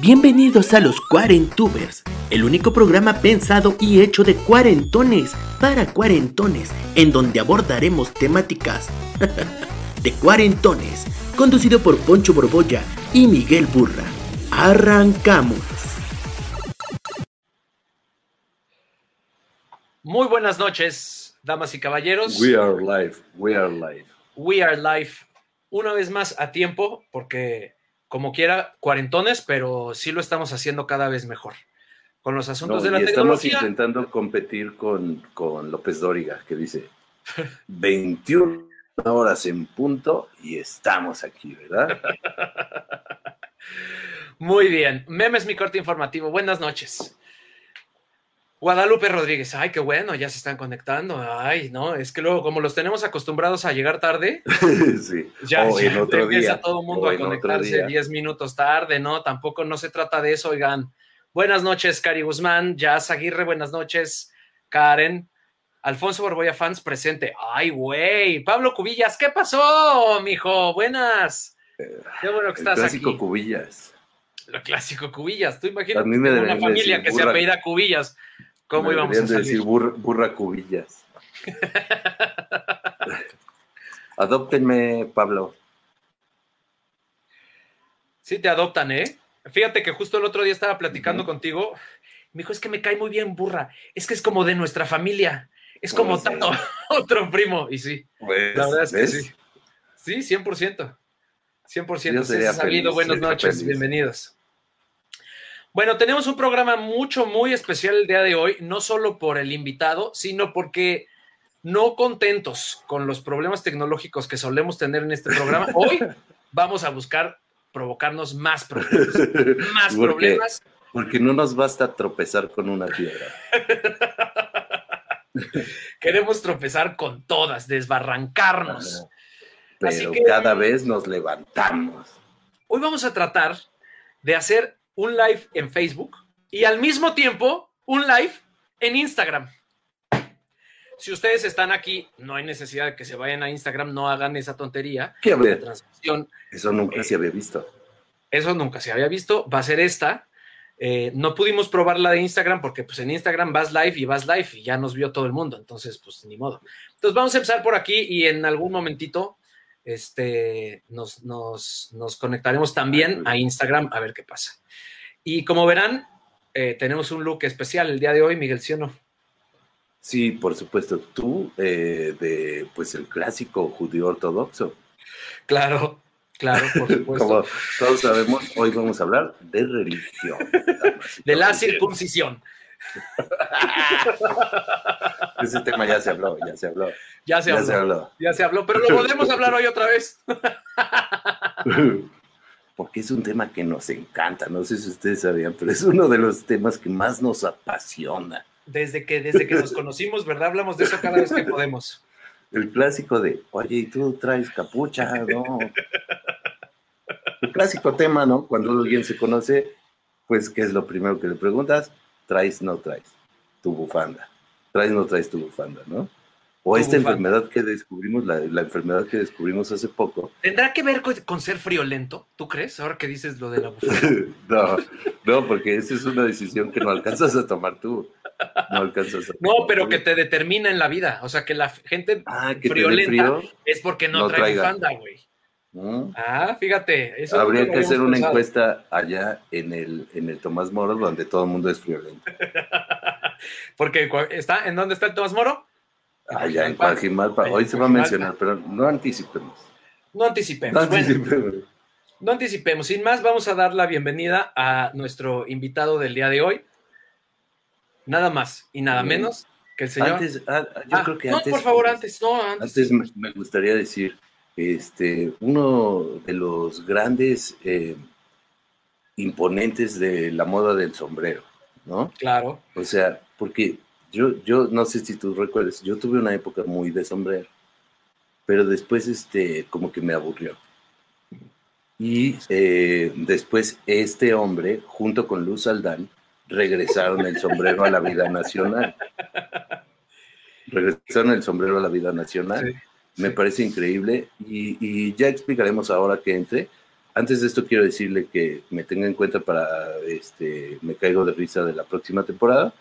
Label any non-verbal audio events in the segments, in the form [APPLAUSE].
Bienvenidos a los Cuarentubers, el único programa pensado y hecho de cuarentones para cuarentones, en donde abordaremos temáticas [LAUGHS] de cuarentones, conducido por Poncho Borbolla y Miguel Burra. Arrancamos. Muy buenas noches, damas y caballeros. We are live, we are live. We are live. Una vez más a tiempo, porque como quiera, cuarentones, pero sí lo estamos haciendo cada vez mejor. Con los asuntos No, de la y estamos intentando competir con, con López Dóriga, que dice 21 horas en punto y estamos aquí, ¿verdad? [LAUGHS] Muy bien. Memes, mi corte informativo. Buenas noches. Guadalupe Rodríguez. Ay, qué bueno, ya se están conectando. Ay, no, es que luego, como los tenemos acostumbrados a llegar tarde, [LAUGHS] sí. ya, O en ya otro empieza día, todo el mundo o a conectarse día. 10 minutos tarde, ¿no? Tampoco no se trata de eso, oigan. Buenas noches, Cari Guzmán, Jazz Aguirre, buenas noches, Karen. Alfonso Borboya Fans presente. Ay, güey. Pablo Cubillas, ¿qué pasó, mijo? Buenas. Qué bueno que El estás clásico aquí. Cubillas. Lo clásico Cubillas. Tú me una familia que se apellida Cubillas. ¿Cómo Me íbamos a salir? decir burra, burra Cubillas. [LAUGHS] Adóptenme, Pablo. Sí, te adoptan, ¿eh? Fíjate que justo el otro día estaba platicando contigo. Me dijo, es que me cae muy bien burra. Es que es como de nuestra familia. Es como Pues, tanto [LAUGHS] otro primo. Y sí, Pues, la verdad es que sí. Sí, 100%. 100%. Yo sería buenas sería noches, feliz. bienvenidos. Bueno, tenemos un programa mucho, muy especial el día de hoy, no solo por el invitado, sino porque no contentos con los problemas tecnológicos que solemos tener en este programa, [LAUGHS] hoy vamos a buscar provocarnos más problemas. [LAUGHS] Más problemas. Porque no nos basta tropezar con una piedra. [LAUGHS] Queremos tropezar con todas, desbarrancarnos. Pero que- cada vez nos levantamos. Hoy vamos a tratar de hacer un live en Facebook y al mismo tiempo un live en Instagram. Si ustedes están aquí, no hay necesidad de que se vayan a Instagram, no hagan esa tontería. Que a La ver, transmisión, eso nunca se había visto. eso nunca se había visto, va a ser esta. Eh, no pudimos probar la de Instagram porque pues en Instagram vas live y vas live y ya nos vio todo el mundo, entonces pues ni modo. Entonces vamos a empezar por aquí y en algún momentito este, nos, nos, nos conectaremos también a Instagram a ver qué pasa. Y como verán, eh, tenemos un look especial el día de hoy, Miguel, ¿sí o no? Sí, por supuesto. Tú, eh, de pues el clásico judío ortodoxo. Claro, claro, por [LAUGHS] supuesto. Como todos sabemos, hoy vamos a hablar de religión. [LAUGHS] de la circuncisión. [LAUGHS] Ese tema ya se habló, ya se habló. Ya se Ya habló. se habló. Ya se habló, pero lo podemos hablar hoy otra vez. [LAUGHS] Porque es un tema que nos encanta. No sé si ustedes sabían, pero es uno de los temas que más nos apasiona. Desde que, desde que nos conocimos, ¿verdad? Hablamos de eso cada vez que podemos. El clásico de, oye, ¿y tú traes capucha? No. El clásico tema, ¿no? Cuando alguien se conoce, pues, ¿qué es lo primero que le preguntas? ¿Traes, no traes? Tu bufanda. ¿Traes, no traes tu bufanda, no? O Tu esta bufanda. enfermedad que descubrimos, la, la enfermedad que descubrimos hace poco. ¿Tendrá que ver con, con ser friolento? ¿Tú crees? Ahora que dices lo de la bufanda. [LAUGHS] no, no, porque esa es una decisión que no alcanzas a tomar tú. No alcanzas a No, tomar pero tú. que te determina en la vida. O sea, que la gente Ah, que friolenta frío. es porque no, no trae traiga. bufanda, güey. ¿No? Ah, fíjate. Eso Habría que hacer una pensado. encuesta allá en el, en el Tomás Moro, donde todo el mundo es friolento. [LAUGHS] Porque está, ¿en dónde está el Tomás Moro? Allá en Coajimalpa. Hoy se va a mencionar, pero no anticipemos. No No anticipemos. Bueno, no anticipemos. Sin más, vamos a dar la bienvenida a nuestro invitado del día de hoy. Nada más y nada menos que el señor. Antes, ah, yo Ah, creo que no, antes. por favor, antes. No, antes. Antes me gustaría decir, este, uno de los grandes eh, imponentes de la moda del sombrero, ¿no? Claro. O sea, porque yo, yo no sé si tú recuerdas, yo tuve una época muy de sombrero, pero después, este, como que me aburrió. Y eh, después este hombre, junto con Luz Aldán, regresaron el sombrero a la vida nacional. [LAUGHS] Regresaron el sombrero a la vida nacional. Sí. Me parece increíble y, y ya explicaremos ahora que entre antes de esto quiero decirle que me tenga en cuenta para este Me Caigo de Risa de la próxima temporada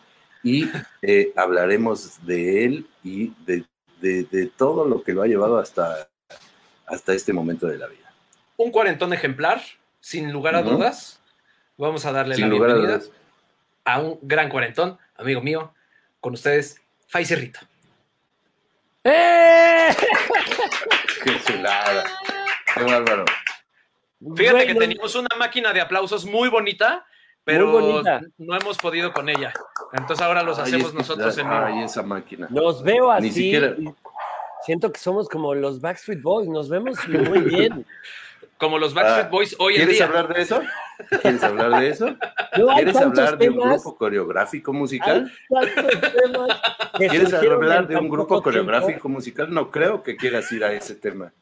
y [LAUGHS] eh, hablaremos de él y de, de, todo lo que lo ha llevado hasta, hasta este momento de la vida. Un cuarentón ejemplar, sin lugar a dudas. Vamos a darle la bienvenida a, un gran cuarentón, amigo mío, con ustedes, Faicerrito. ¡Eh! [LAUGHS] ¡Qué chulada! ¡Qué bárbaro! Fíjate que teníamos una máquina de aplausos muy bonita, pero no hemos podido con ella. Entonces ahora los hacemos nosotros en vivo. esa máquina. Los veo así. Siento que somos como los Backstreet Boys, nos vemos muy bien. [LAUGHS] Como los Backstreet ah, Boys hoy en día. ¿Quieres hablar de eso? ¿Quieres hablar de eso? ¿Quieres hablar de un grupo coreográfico musical? ¿Quieres hablar de un grupo coreográfico musical? No creo que quieras ir a ese tema.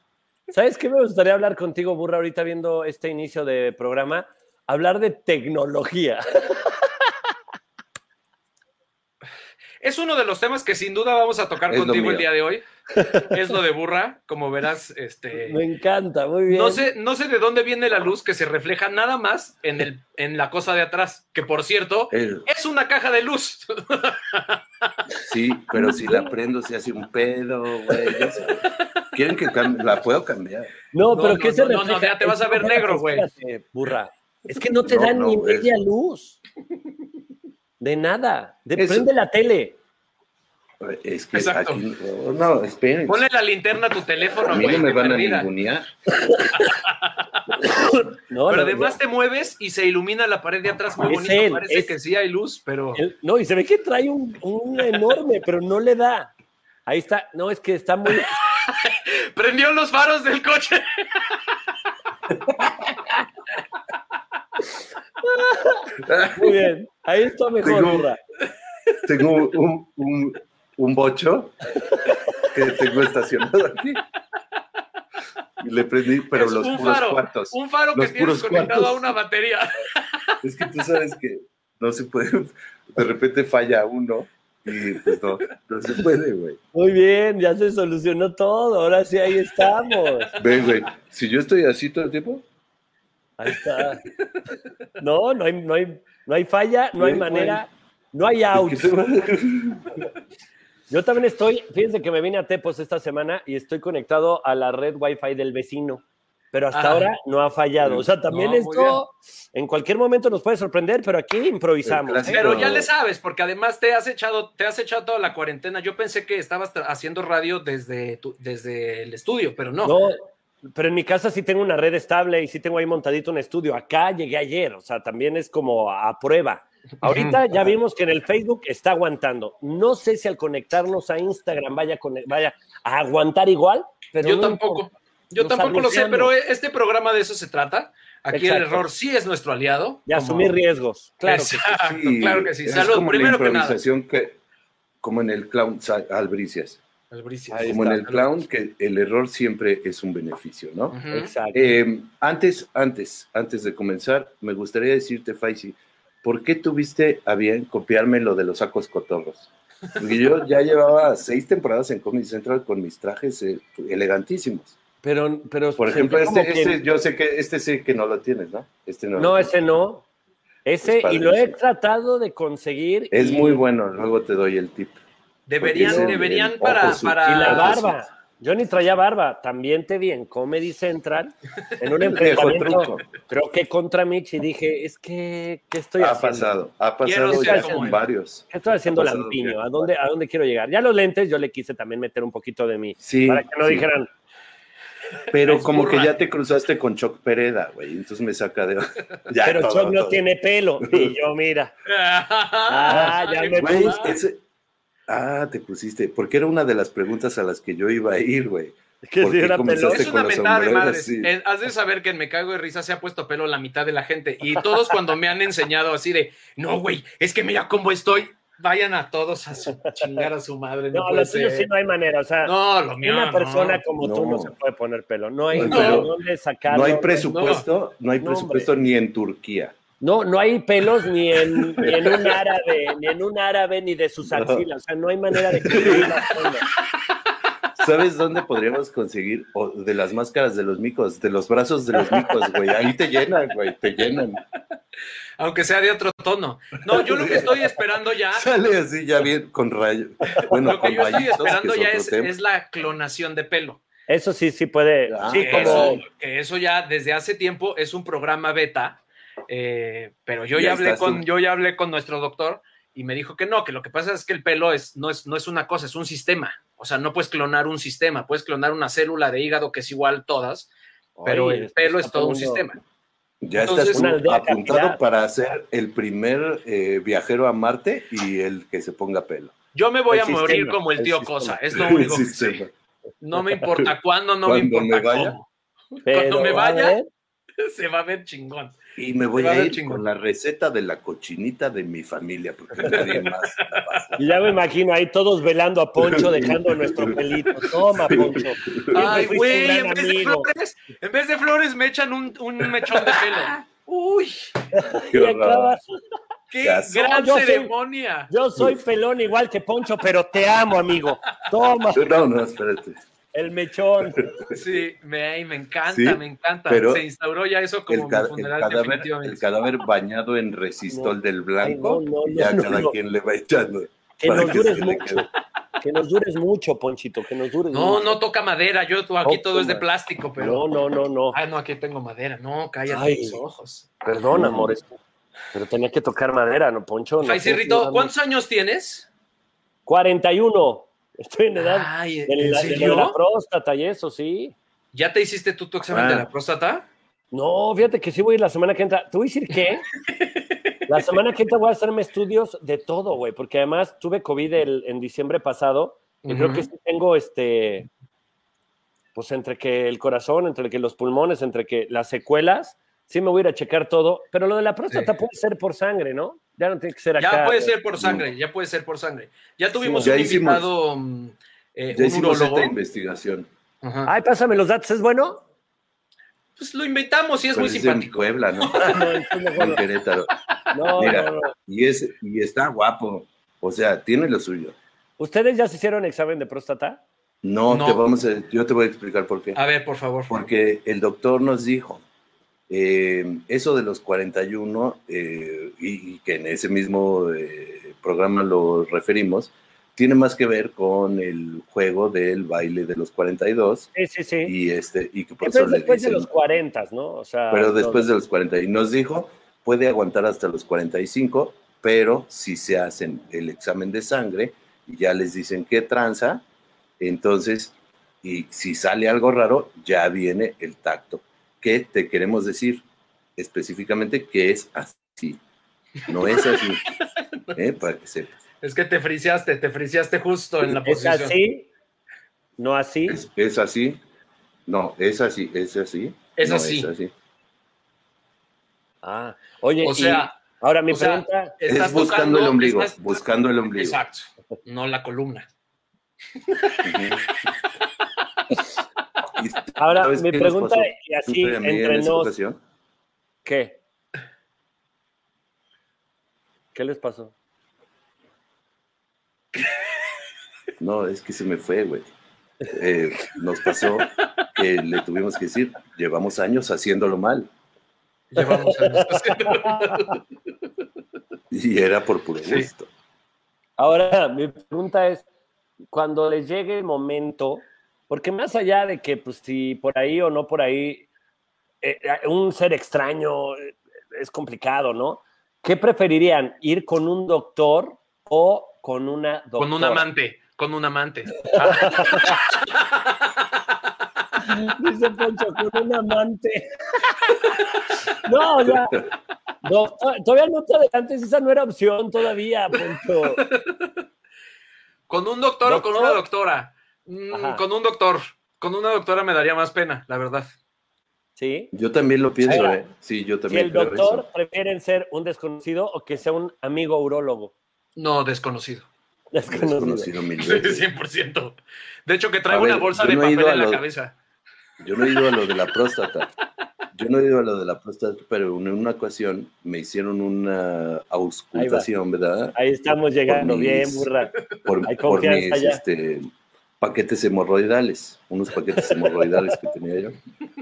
¿Sabes qué me gustaría hablar contigo, Burra, ahorita viendo este inicio de programa? Hablar de tecnología. [LAUGHS] Es uno de los temas que sin duda vamos a tocar contigo el día de hoy. [LAUGHS] Es lo de burra, como verás. Este, Me encanta, muy bien. No sé, no sé de dónde viene la luz que se refleja nada más en, el, en la cosa de atrás, que por cierto, es una caja de luz. [LAUGHS] Sí, pero si la prendo se hace un pedo, güey. Quieren que la puedo cambiar. No, pero ¿qué se refleja? No, no, ya te vas a ver negro, güey. Burra. Es que no te dan ni media luz. De nada. De, prende la tele. Es que aquí, no, esperen. Ponle la linterna a tu teléfono. A mí no me van a ningunear. [COUGHS] no, pero además te mueves y se ilumina la pared de atrás muy bonito. Parece que sí hay luz, pero. no, y se ve que trae un, un enorme, pero no le da. Ahí está. No, es que está muy. [LAUGHS] Prendió los faros del coche. [LAUGHS] Muy bien, ahí está mejor. Tengo, un, un, un, bocho que tengo estacionado aquí. Y le prendí, pero los puros cuartos. Un faro que tienes conectado a una batería. Es que tú sabes que no se puede, de repente falla uno y pues no, no se puede, güey. Muy bien, ya se solucionó todo, ahora sí ahí estamos. Ven, güey, si yo estoy así todo el tiempo, Ahí está. No, no hay, no hay, no hay falla, no hay manera, no hay out. Yo también estoy, fíjense que me vine a Tepos esta semana y estoy conectado a la red Wi-Fi del vecino, pero hasta ahora no ha fallado. O sea, también esto en cualquier momento nos puede sorprender, pero aquí improvisamos. ¿eh? Pero ya le sabes, porque además te has echado, te has echado toda la cuarentena. Yo pensé que estabas haciendo radio desde, desde el estudio, pero no. No, pero en mi casa sí tengo una red estable y sí tengo ahí montadito un estudio. Acá llegué ayer, o sea, también es como a prueba. Ahorita ya vimos que en el Facebook está aguantando. No sé si al conectarnos a Instagram vaya, vaya a aguantar igual, pero. Yo tampoco. Yo tampoco lo sé, pero este programa de eso se trata. Aquí el error sí es nuestro aliado. Y asumir riesgos. Claro que sí. Claro que sí. Salud, primero que nada. Que, como en el clown Albricias. Como en el clown, que el error siempre es un beneficio, ¿no? Exacto. Eh, antes, antes, antes de comenzar, me gustaría decirte, Faisy, ¿por qué tuviste a bien copiarme lo de los sacos cotorros? Porque yo ya llevaba seis temporadas en Comedy Central con mis trajes eh, elegantísimos. Pero, pero por ejemplo, este, este, yo sé que este sí que no lo tienes, ¿no? Este no. No, ese no. Ese, y lo he tratado de conseguir. Es muy bueno, luego te doy el tip. Deberían, deberían para, para. Y la barba. Yo ni traía barba, también te vi en Comedy Central, en un [LAUGHS] enfrentamiento, creo que contra Mitch, y dije, es que, ¿qué estoy ha haciendo? Pasado, ha pasado ya con varios. ¿Qué estoy haciendo lampiño? ¿A dónde, ¿A dónde quiero llegar? Ya los lentes yo le quise también meter un poquito de mí, sí, para que no dijeran... Pero como que ya te cruzaste con Choc Pereda, güey, entonces me saca de... [LAUGHS] Pero Choc no tiene pelo, y yo, mira. [LAUGHS] ah, ya me puse. Ah, te pusiste, porque era una de las preguntas a las que yo iba a ir, güey. [LAUGHS] Que si era pelo. Es una mentada de madres. Has de saber que en Me Cago de Risa se ha puesto pelo la mitad de la gente. Y todos cuando me han enseñado así de, no, güey, es que mira cómo estoy. Vayan a todos a su, chingar a su madre. No, lo tuyo sí no hay manera. O sea, no, lo mío, una persona como tú no se puede poner pelo. No hay dónde sacarlo. No hay presupuesto, no, hay presupuesto ni en Turquía. No, no hay pelos ni en, [LAUGHS] ni en un árabe, ni en un árabe, ni de sus axilas. O sea, no hay manera de que [LAUGHS] ¿Sabes dónde podríamos conseguir? O de las máscaras de los micos, de los brazos de los micos, güey. Ahí te llenan, güey, te llenan. Aunque sea de otro tono. No, yo lo que estoy esperando ya. Sale así ya bien con rayo. Bueno, lo que con yo estoy rayitos, esperando ya es, es la clonación de pelo. Eso sí, sí puede. Ah, sí, que, como. eso, que eso ya desde hace tiempo es un programa beta, eh, pero yo Ya ya, hablé con, tú. yo ya hablé con nuestro doctor y me dijo que no, que lo que pasa es que el pelo es, no, es, no es una cosa, es un sistema. O sea, no puedes clonar un sistema, puedes clonar una célula de hígado que es igual todas, pero el pelo es todo un sistema. Ya Entonces, estás apuntado para ser el primer eh, viajero a Marte y el que se ponga pelo. Yo me voy El a morir como el tío. Cosa, es lo [LAUGHS] único que sé. No me importa [LAUGHS] cuándo, no me importa me vaya. cómo. Pero, Cuando me a vaya, [LAUGHS] se va a ver chingón. Y me voy a ir chingón. con la receta de la cochinita de mi familia, porque nadie más. [LAUGHS] y ya me imagino ahí todos velando a Poncho, dejando nuestro pelito. [LAUGHS] Toma, Poncho. Ay, güey, en vez de amigo. flores, en vez de flores me echan un, un mechón de pelo. [LAUGHS] Uy, Qué acabas- gran Yo soy- ceremonia. Yo soy pelón igual que Poncho, pero te amo, amigo. Toma No, no, espérate. El mechón. Sí, me, me encanta, Sí, me encanta. pero Se instauró ya eso como El, mi ca- el funeral cadáver, definitivamente. el cadáver bañado en resistol No. del blanco, Ay, no, no, y ya no, cada no. quien le va echando. Que nos dures se le mucho. Que nos dures mucho, Ponchito, que nos dures No, mucho. no toca madera. Yo aquí No, todo es de plástico, No, pero. no, no, no. Ah, no, aquí tengo madera. No, cállate Ay. los ojos. Perdón, amores. Pero tenía que tocar madera, ¿no, Poncho? No Ay, Rito, no, ¿cuántos años tienes? 41. Estoy en edad Ay, de, ¿en la, de la próstata y eso, sí. ¿Ya te hiciste tú tu examen Ah. de la próstata? No, fíjate que sí voy a ir la semana que entra. ¿Te voy a decir qué? [LAUGHS] La semana que entra voy a hacerme estudios de todo, güey, porque además tuve COVID el- en diciembre pasado y creo que sí tengo este, pues entre que el corazón, entre que los pulmones, entre que las secuelas, sí me voy a ir a checar todo, pero lo de la próstata Sí. puede ser por sangre, ¿no? Ya no tiene que ser acá. Ya puede güey. ser por sangre, ya puede ser por sangre. Ya tuvimos Ya un hicimos- invitado, mm, eh, Ya un hicimos esta investigación. Ajá. Ay, pásame los datos, ¿es bueno? Pues lo invitamos y es Pero muy es en simpático. Puebla, ¿no? [LAUGHS] No, es muy En. Querétaro. no, Mira. no, no. Y, es, y está guapo. O sea, tiene lo suyo. ¿Ustedes ya se hicieron examen de próstata? No, No. te vamos a, yo te voy a explicar por qué. A ver, por favor. Porque el doctor nos dijo, eh, eso de los 41, eh, y, y que en ese mismo eh, programa lo referimos, tiene más que ver con el juego del baile de los 42 Sí, sí, sí. y este y que por eso después de los 40, ¿no? O sea, pero no- después de los 40 y nos dijo puede aguantar hasta los 45 pero si se hacen el examen de sangre y ya les dicen qué tranza entonces y si sale algo raro ya viene el tacto que te queremos decir específicamente que es así no es así [LAUGHS] ¿eh? para que sepas Es que te friseaste, te friseaste justo en la ¿Es posición. así? ¿No así? es, es así no es así es así Es no así. es así Ah, oye, O y sea, ahora mi o sea, pregunta, estás es buscando tocando- el ombligo estás- buscando el ombligo Exacto, no la columna. Ahora ¿sabes mi pregunta, y así en entre nos, ocasión. ¿qué? ¿Qué les pasó? No, es que se me fue, güey. Eh, nos pasó que le tuvimos que decir, llevamos años haciéndolo mal. Llevamos años [LAUGHS] haciendo- Y era por puro Sí. gusto. Ahora, mi pregunta es, cuando les llegue el momento, porque más allá de que, pues, si por ahí o no por ahí, eh, un ser extraño eh, es complicado, ¿no? ¿Qué preferirían, ir con un doctor o con una doctora? Con un amante, con un amante. [LAUGHS] Dice Poncho, con un amante. [LAUGHS] No, ya. No, to- todavía no te adelantes, esa no era opción todavía, Poncho. ¿Con un doctor, o con una doctora? Mm, Ajá. con un doctor. Con una doctora me daría más pena, la verdad. ¿Sí? Yo también lo pienso, Ahora, ¿eh? Sí, yo Si también el creo doctor eso. prefieren ser un desconocido o que sea un amigo urólogo. No, desconocido. Desconocido. Desconocido mil veces. 100%. De hecho, que ver, una bolsa de no papel en la lo- cabeza. Yo no he ido a lo de la [LAUGHS] próstata. Yo no he ido a lo de la próstata, pero en una ocasión me hicieron una auscultación, ¿verdad? Ahí estamos llegando Por bien, burra. Por, Hay por mis este, paquetes hemorroidales, unos paquetes hemorroidales que tenía yo.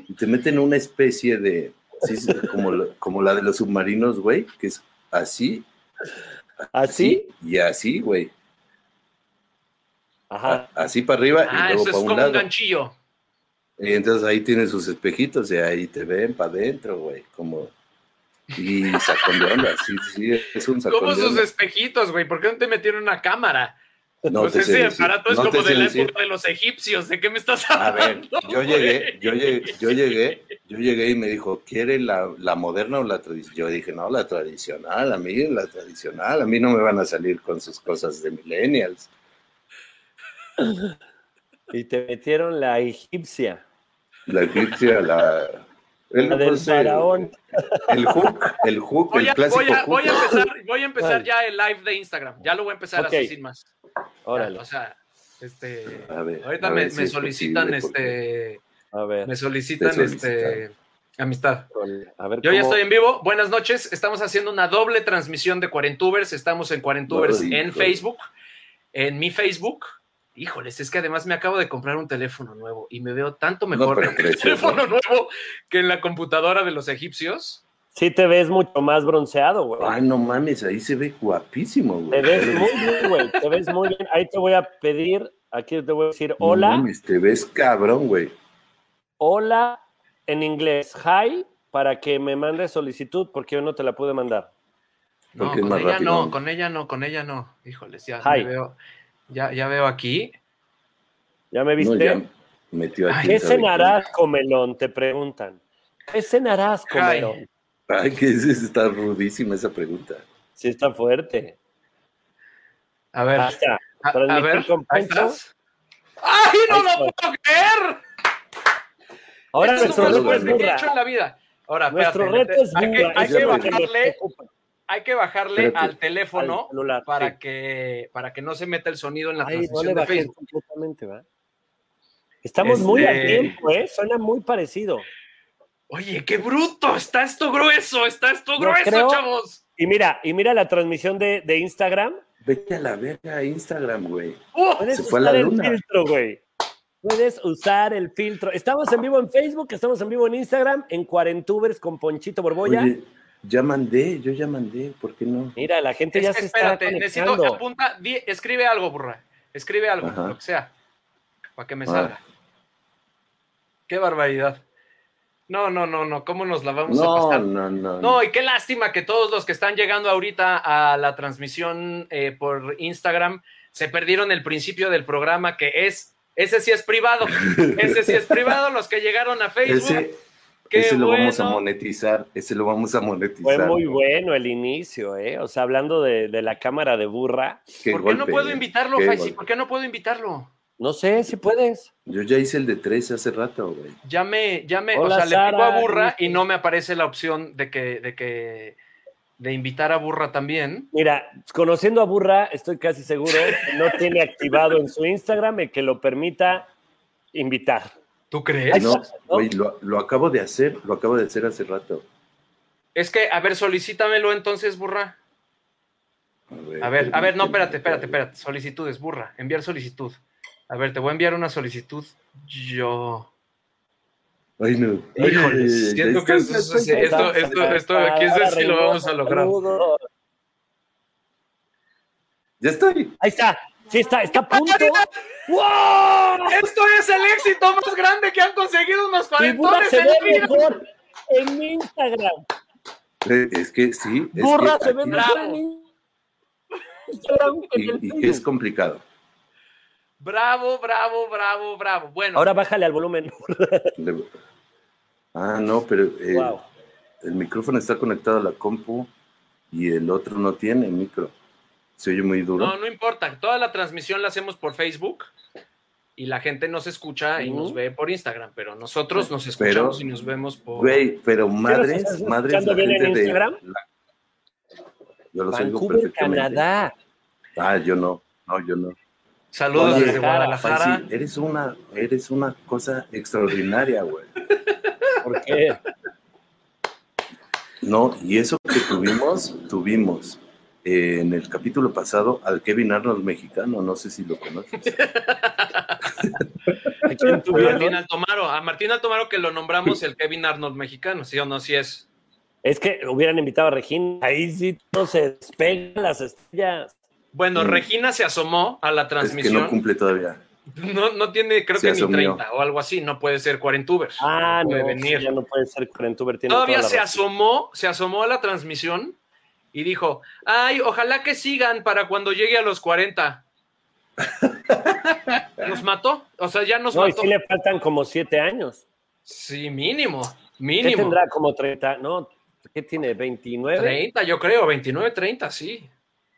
Y te meten una especie de, sí, como, la- como la de los submarinos, güey, que es así, ¿Así? y así, güey. Ajá. Así para arriba y Ah, luego eso es para un como lado. un ganchillo. Y entonces ahí tienen sus espejitos y ahí te ven para adentro, güey, como... Y sacón de onda, sí, sí, es un sacón Como de sus onda. espejitos, güey. ¿Por qué no te metieron una cámara? No pues te sé ese aparato es no te como de la decir. época de los egipcios. ¿De qué me estás A hablando? ver, yo llegué, yo llegué, yo llegué, yo llegué y me dijo, ¿quiere la, la moderna o la tradicional? Yo dije, no, la tradicional, a mí la tradicional, a mí no me van a salir con sus cosas de millennials. Y te metieron la egipcia, La egipcia, la... el, la del pues, faraón. El hook, el hook, Voy el a, clásico voy, a, hook. voy a empezar, voy a empezar ya el live de Instagram. Ya lo voy a empezar Ok. así sin más. Órale, O sea, este. A ver, ahorita a me, ver si me es solicitan posible, porque- este. a ver. Me solicitan Te solicitan. este. Amistad. A ver Yo ya estoy en vivo. Buenas noches. Estamos haciendo una doble transmisión de Cuarentubers. Estamos en Cuarentubers en. Facebook. En mi Facebook. Híjoles, es que además me acabo de comprar un teléfono nuevo y me veo tanto mejor pero en el teléfono [LAUGHS] nuevo que en la computadora de los egipcios. Sí te ves mucho más bronceado, güey. Ay, no mames, ahí se ve guapísimo, Te güey. ves muy bien, güey. Te ves muy bien. Ahí te voy a pedir, aquí te voy a decir No hola, mames, te ves cabrón, güey. hola en inglés, hi, para que me mandes solicitud, porque yo no te la pude mandar. No, Porque con ella rápido. no, con ella no, con ella no. Híjoles, ya me veo, ya, ya veo aquí. ¿Ya me No, viste? ya metió aquí. ¿Qué ¿sabe cenarás, comelón? Te preguntan. ¿Qué cenarás, comelón? Ay, que es- está rudísima esa pregunta. Sí está fuerte. A ver, está. a, a ver, con ¿ahí Poncho. estás? ¡Ay, no Ahí lo puedo creer! Ahora Esto es nuestro reto más es fuerte que he burra. hecho en la vida. Ahora, Nuestro espérate, reto es hay que, burra. hay que bajarle, hay que bajarle Espérate. al teléfono Al celular, para sí. que para que no se meta el sonido en la Ay, no transmisión le de bajé Facebook. completamente, ¿va? Estamos muy Este- a tiempo, ¿eh? Suena muy parecido. Oye, qué bruto, está esto grueso, está esto grueso, creo- chavos. Y mira, y mira la transmisión de, de Instagram. Vete a la verga a Instagram, güey. ¡Uh! Puedes Se fue a la usar el luna. filtro, güey. Puedes usar el filtro. Estamos en vivo en Facebook, estamos en vivo en Instagram, en Cuarentubers con Ponchito Borboya. Oye, ya mandé, yo ya mandé, ¿por qué no? Mira, la gente Es ya que se espérate, está necesito conectando. apunta, di- escribe algo, burra. Escribe algo, Ajá. lo que sea, para que me Ah. salga. Qué barbaridad. No, no, no, no, ¿cómo nos la vamos a No, pasar? no, no. No, y qué lástima que todos los que están llegando ahorita a la transmisión eh, por Instagram se perdieron el principio del programa, que es, ese sí es privado, [LAUGHS] ese sí es privado, los que llegaron a Facebook. Ese, qué ese lo vamos a monetizar, ese lo vamos a monetizar. Fue muy bueno el inicio, ¿eh? O sea, hablando de, de la cámara de burra. Qué ¿Por qué no puedo eh. invitarlo, Faisy? ¿Por qué no puedo invitarlo? No sé si puedes. Yo ya hice el de tres hace rato, güey. Ya me, ya me, Hola, o sea, le pico a burra y no me aparece la opción de que, de que, de invitar a burra también. Mira, conociendo a Burra, estoy casi seguro que no tiene activado en su Instagram el que lo permita invitar. ¿Tú crees? Ay, No, güey, lo, lo acabo de hacer, lo acabo de hacer hace rato. Es que, a ver, solicítamelo entonces, burra. A ver, a ver, no, espérate, espérate, espérate. Solicitudes, burra. Enviar solicitud. A ver, te voy a enviar una solicitud. Yo. Ay, no. Híjole, siento que esto, esto, esto, esto, esto, quién sabe si lo vamos a lograr. Ya estoy. Ahí está, sí está, está a punto. ¡Wow! Esto es el éxito más grande que han conseguido unos cuarentones en vida. mejor en mi Instagram. Eh, Es que sí. Es Burra que se ve mejor en Instagram y, y es complicado. Bravo, bravo, bravo, bravo. Bueno, Ahora bájale al volumen. Ah, no, pero eh, Wow. el micrófono está conectado a la compu y el otro no tiene micro. Se oye muy duro. no, no importa. Toda la transmisión la hacemos por Facebook y la gente nos escucha y nos ve por Instagram, pero nosotros nos Pero- escuchamos y nos vemos por. Güey, pero ¿Sí madres, estás madres, la bien en gente de. Instagram? la- Yo los oigo Vancouver, perfectamente. Canadá. Ah, yo no. No, yo no. Saludos Oye, desde Guadalajara. Eres una, eres una cosa extraordinaria, güey. ¿Por qué? No, y eso que tuvimos, tuvimos eh, en el capítulo pasado al Kevin Arnold mexicano, no sé si lo conoces. [LAUGHS] ¿A quién tuvieron? Martín Altomaro, a Martín Altomaro que lo nombramos el Kevin Arnold mexicano, ¿sí o no? Sí es. Es que hubieran invitado a Regina. Ahí sí no se despegan las estrellas. Bueno, Mm. Regina se asomó a la Es que transmisión. no cumple todavía. [LAUGHS] No, no tiene, creo Se que ni asomió. 30 o algo así, no puede ser Cuarentubers. Ah, no, puede pues venir. ya no puede ser Cuarentuber. tiene Todavía se razón. asomó, se asomó a la transmisión y dijo, ay, ojalá que sigan para cuando llegue a los 40. [LAUGHS] Nos mató, o sea, ya nos No, y mató. sí le faltan como siete años. Sí, mínimo, ¿Qué mínimo. tendrá como 30? No, ¿qué tiene? ¿29? 30, yo creo, 29, 30, sí.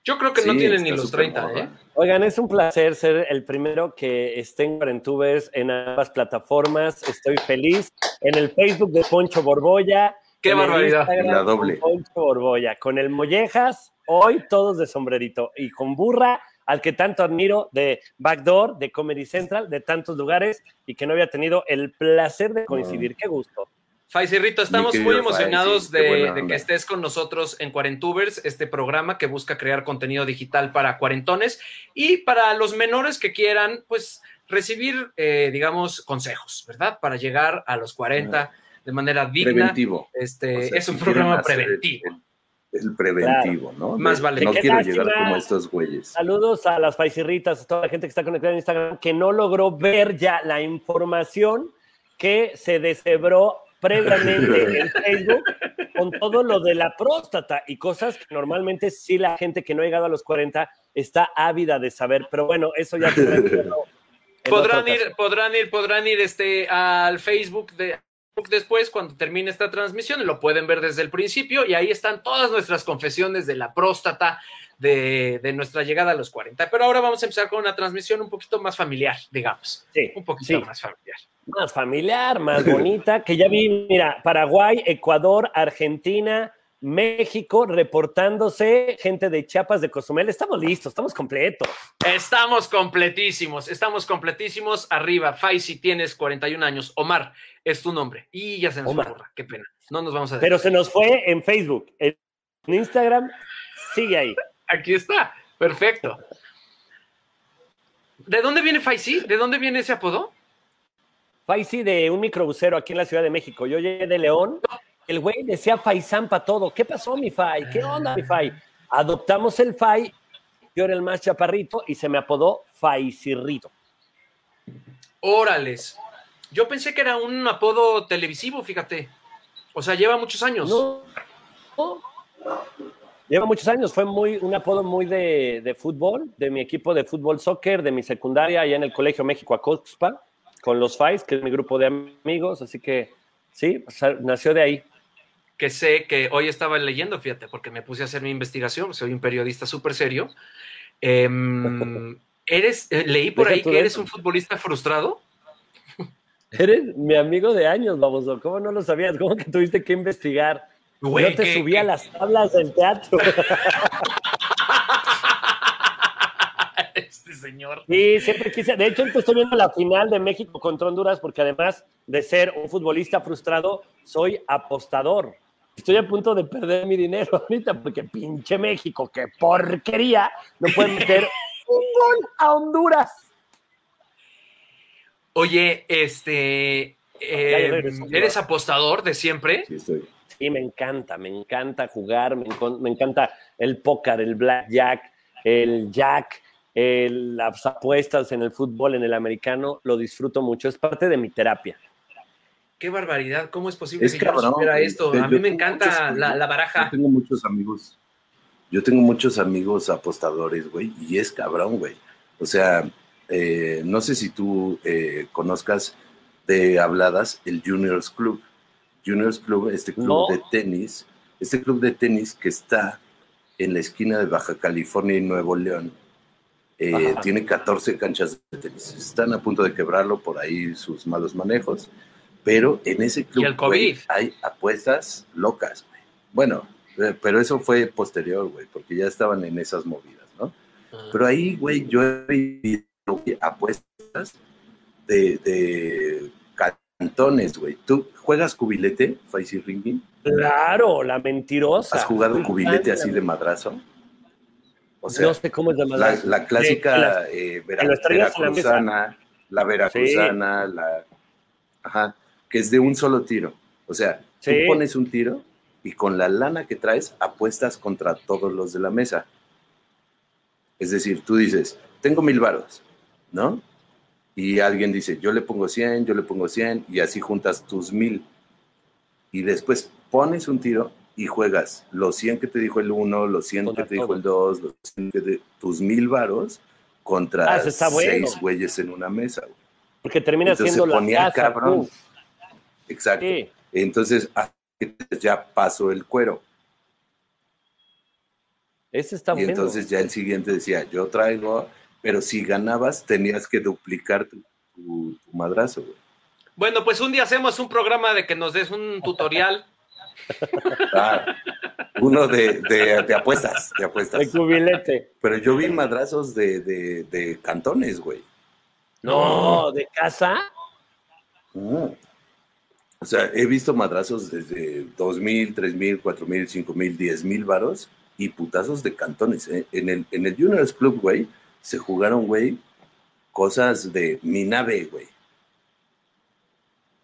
Yo creo que no tienen ni los súper 30, morra. ¿eh? Oigan, es un placer ser el primero que esté en Cuarentubers en ambas plataformas. Estoy feliz. En el Facebook de Poncho Borbolla. ¡Qué en barbaridad! En la doble. con Poncho Borbolla. Con el Mollejas, hoy todos de sombrerito. Y con Burra, al que tanto admiro, de Backdoor, de Comedy Central, de tantos lugares, y que no había tenido el placer de coincidir. Qué gusto. Faisirrito, estamos muy emocionados Faisy, de, que estés con nosotros en Cuarentubers, este programa que busca crear contenido digital para cuarentones y para los menores que quieran, pues, recibir, eh, digamos, consejos, ¿verdad? Para llegar a los 40 de manera digna. Preventivo. Este, O sea, es un si programa preventivo. El, el preventivo, ¿no? Más vale. No quiero lástima. llegar como estos güeyes. Saludos a las faisirritas, a toda la gente que está conectada en Instagram, que no logró ver ya la información que se deshebró previamente [LAUGHS] en Facebook con todo lo de la próstata y cosas que normalmente sí la gente que no ha llegado a los 40 está ávida de saber. Pero bueno, eso ya Podrán [LAUGHS] ir, podrán ir, podrán ir este, al Facebook de después cuando termine esta transmisión, lo pueden ver desde el principio y ahí están todas nuestras confesiones de la próstata, de, de nuestra llegada a los 40. Pero ahora vamos a empezar con una transmisión un poquito más familiar, digamos, Sí, un poquito sí. más familiar. más familiar, más bonita, que ya vi, mira, Paraguay, Ecuador, Argentina, México, reportándose, gente de Chiapas, de Cozumel, estamos listos, estamos completos. Estamos completísimos, estamos completísimos. Arriba, Faisy, tienes 41 años. Omar, es tu nombre. Y ya se nos Omar. fue, qué pena. No nos vamos a Pero se nos fue en Facebook, en Instagram, sigue ahí. Aquí está, perfecto. ¿De dónde viene Faisy? ¿De dónde viene ese apodo? Faisy de un microbusero aquí en la Ciudad de México. Yo llegué de León, el güey decía Faisán para todo. ¿Qué pasó, mi Fai? ¿Qué onda, mi Fai? Adoptamos el Fai, yo era el más chaparrito y se me apodó Faisirrito. Órales. Yo pensé que era un apodo televisivo, fíjate. O sea, lleva muchos años. No, no. Lleva muchos años, fue muy, un apodo muy de, de fútbol, de mi equipo de fútbol soccer, de mi secundaria allá en el Colegio México Acoxpa, con los FAIS, que es mi grupo de amigos, así que sí, o sea, nació de ahí. Que sé que hoy estaba leyendo, fíjate, porque me puse a hacer mi investigación. Soy un periodista súper serio. Em, [LAUGHS] ¿Eres, eh, leí por Deja ahí que eres eso. un futbolista frustrado. Eres mi amigo de años, baboso. ¿Cómo no lo sabías? ¿Cómo que tuviste que investigar? Güey, Yo te subí a las tablas del teatro. [LAUGHS] este señor. Sí, siempre quise. De hecho, ahorita estoy viendo la final de México contra Honduras porque además de ser un futbolista frustrado, soy apostador. Estoy a punto de perder mi dinero [LAUGHS] ahorita porque pinche México, qué porquería, no puede meter [LAUGHS] un gol a Honduras. Oye, este. Regresó. ¿Eres apostador de siempre? Sí, estoy. Sí, me encanta, me encanta jugar, me, encanta el póker, el blackjack, el jack, el- las apuestas en el fútbol, en el americano, lo disfruto mucho, es parte de mi terapia. Qué barbaridad. ¿Cómo es posible Es que yo no cabrón, supiera güey. esto? Yo A mí me encanta muchos la, la Yo baraja. tengo muchos amigos. Yo tengo muchos amigos apostadores, güey, y es cabrón, güey. O sea, eh, no sé si tú eh, conozcas de habladas el Juniors Club. Juniors Club, este club No. de tenis, este club de tenis que está en la esquina de Baja California y Nuevo León, eh, tiene 14 canchas de tenis. Están a punto de quebrarlo por ahí sus malos manejos, pero en ese club el hay apuestas locas, güey. Bueno, eh, pero eso fue posterior, güey, porque ya estaban en esas movidas, ¿no? Ah. Pero ahí, güey, yo he vivido apuestas de, de cantones, güey. ¿Tú juegas cubilete, Faisy? Claro, la mentirosa. ¿Has jugado cubilete así de madrazo? O no sea, sé cómo es la, madrazo. la clásica eh, vera- la mesa. veracruzana. la veracruzana, la... Ajá, que es de un solo tiro. O sea, tú pones un tiro y con la lana que traes apuestas contra todos los de la mesa. Es decir, tú dices, tengo mil varos, ¿no? Y alguien dice, yo le pongo 100, yo le pongo 100, y así juntas tus mil. Y después pones un tiro y juegas los 100 que te dijo el 1, los 100 Contra que te dijo todos. el 2, los 100 que te- tus mil varos contra Ah, está bueno. seis güeyes en una mesa. güey. Porque termina Entonces siendo se la ponía casa. cabrón. pum. Exacto. Sí. Entonces, ya pasó el cuero. Ese está y bueno. entonces ya el siguiente decía, yo traigo, pero si ganabas tenías que duplicar tu, tu- tu madrazo. güey. Bueno, pues un día hacemos un programa de que nos des un tutorial. Ah, uno de, de- de apuestas, de El apuestas. cubilete. Pero yo vi madrazos de, de- de cantones, güey. No, de casa. Mm. O sea, he visto madrazos desde dos mil, tres mil, cuatro mil, cinco mil, diez mil varos y putazos de cantones. ¿eh? En, el, en el Juniors Club, güey, se jugaron, güey, cosas de mi nave, güey.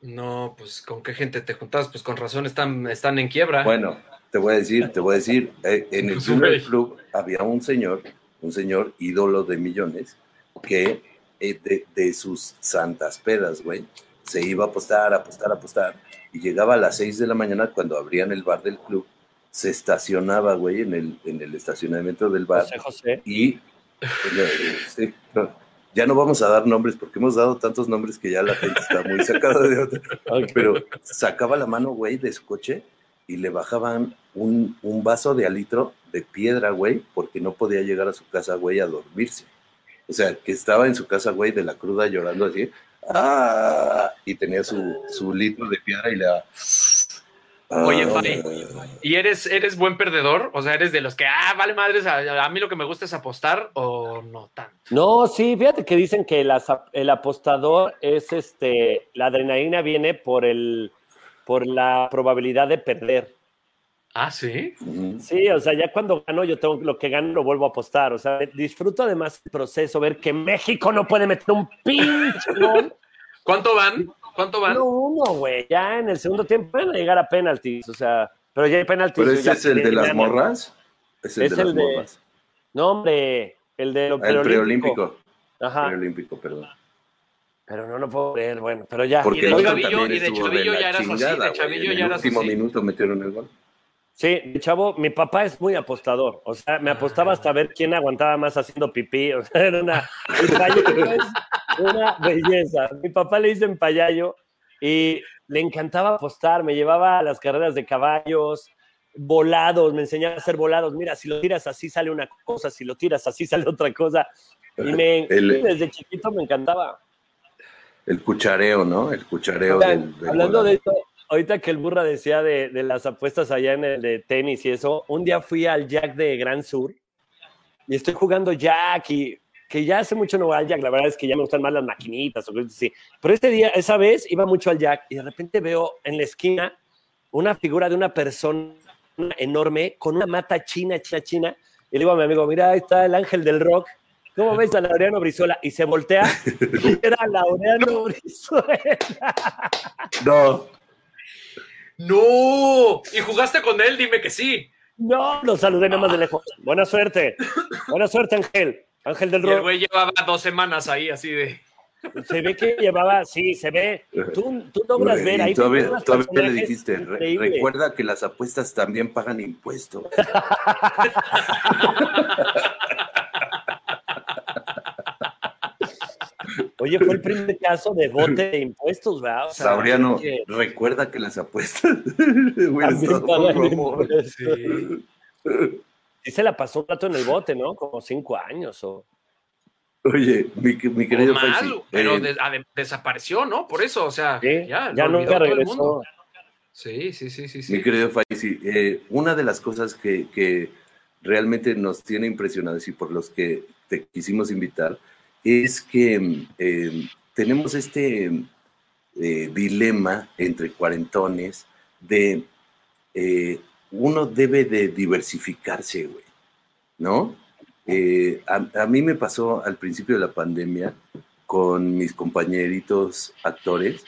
No, pues con qué gente te juntabas, pues con razón están, están en quiebra. Bueno, te voy a decir, te voy a decir, eh, en el. Club había un señor, un señor ídolo de millones, que eh, de, de sus santas pedas, güey, se iba a apostar, a apostar, a apostar, y llegaba a las 6 de la mañana cuando abrían el bar del club, se estacionaba, güey, en el, en el estacionamiento del bar, José José. y sí, no, ya no vamos a dar nombres porque hemos dado tantos nombres que ya la gente está muy sacada de otra. Pero sacaba la mano, güey, de su coche y le bajaban un, un vaso de alitro de piedra, güey, porque no podía llegar a su casa, güey, a dormirse. O sea, que estaba en su casa, güey, de la cruda llorando así. ¡Ah! Y tenía su, su litro de piedra y le daba. Oye, "Ah". Fay, ¿y eres, eres buen perdedor? O sea, ¿eres de los que, ah, vale madres, a, a mí lo que me gusta es apostar o no tanto? No, sí, fíjate que dicen que el, asa- el apostador es este, la adrenalina viene por el, por la probabilidad de perder. Ah, sí. Sí, o sea, ya cuando gano, yo tengo lo que gano, lo vuelvo a apostar. O sea, disfruto además el proceso, ver que México no puede meter un pinche gol. ¿Cuánto van? ¿Cuánto van? No, uno, güey. Ya en el segundo tiempo van a llegar a penaltis. O sea, pero ya hay penaltis. Pero ese ya es el de las morras. Es el Es de el las de- morras. No, hombre, el de lo Ah, El preolímpico. Ajá. Preolímpico, perdón. Pero no lo puedo creer, bueno, pero ya. Porque de el otro Chavillo- y de Chavillo ya eras así, de chingada, güey. Chavillo En ya el último así. minuto metieron el gol. Sí, chavo, mi papá es muy apostador. O sea, me apostaba hasta ver quién aguantaba más haciendo pipí. O sea, era una, mi payayo es una belleza. Mi papá le dicen payayo y le encantaba apostar. Me llevaba a las carreras de caballos, volados, me enseñaba a hacer volados. Mira, si lo tiras así sale una cosa, si lo tiras así sale otra cosa. Y me, El- desde chiquito me encantaba. El cuchareo, ¿no? El cuchareo del, del hablando de esto, ahorita que el burra decía de, de las apuestas allá en el de tenis y eso, un día fui al Jack de Gran Sur y estoy jugando Jack y que ya hace mucho no voy al Jack, la verdad es que ya me gustan más las maquinitas o cosas así. Pero este día, esa vez, iba mucho al Jack y de repente veo en la esquina una figura de una persona enorme con una mata china, china, china. Y le digo a mi amigo, mira, ahí está el ángel del rock. ¿Cómo ves a Laureano Brizuela? Y se voltea [LAUGHS] y era Laureano Brizuela. No, ¡No! ¿Y jugaste con él? Dime que sí. No, lo saludé nada más de lejos. Buena suerte. Buena suerte, Ángel. Ángel del Y el Rock. güey llevaba dos semanas ahí, así de. Se ve que llevaba, sí, se ve. [LAUGHS] Tú, tú logras ver ahí. todavía, todavía le dijiste, re- recuerda que las apuestas también pagan impuestos. [LAUGHS] Oye, fue el primer caso de bote de impuestos, ¿verdad? O sea, Sabriano, que recuerda que las apuestas [LAUGHS] impuestos. Sí. Sí se la pasó un rato en el bote, ¿no? Como cinco años o... Oye, mi, mi querido más, Faisy, pero eh, de- desapareció, ¿no? Por eso, o sea, Sí, ya, ya nunca regresó. mundo. Sí, sí, sí, sí. sí. Mi querido Faisy, eh, una de las cosas que, que realmente nos tiene impresionados y por los que te quisimos invitar es que eh, tenemos este eh, dilema entre cuarentones de eh, uno debe de diversificarse, güey, ¿no? Eh, a, a mí me pasó al principio de la pandemia con mis compañeritos actores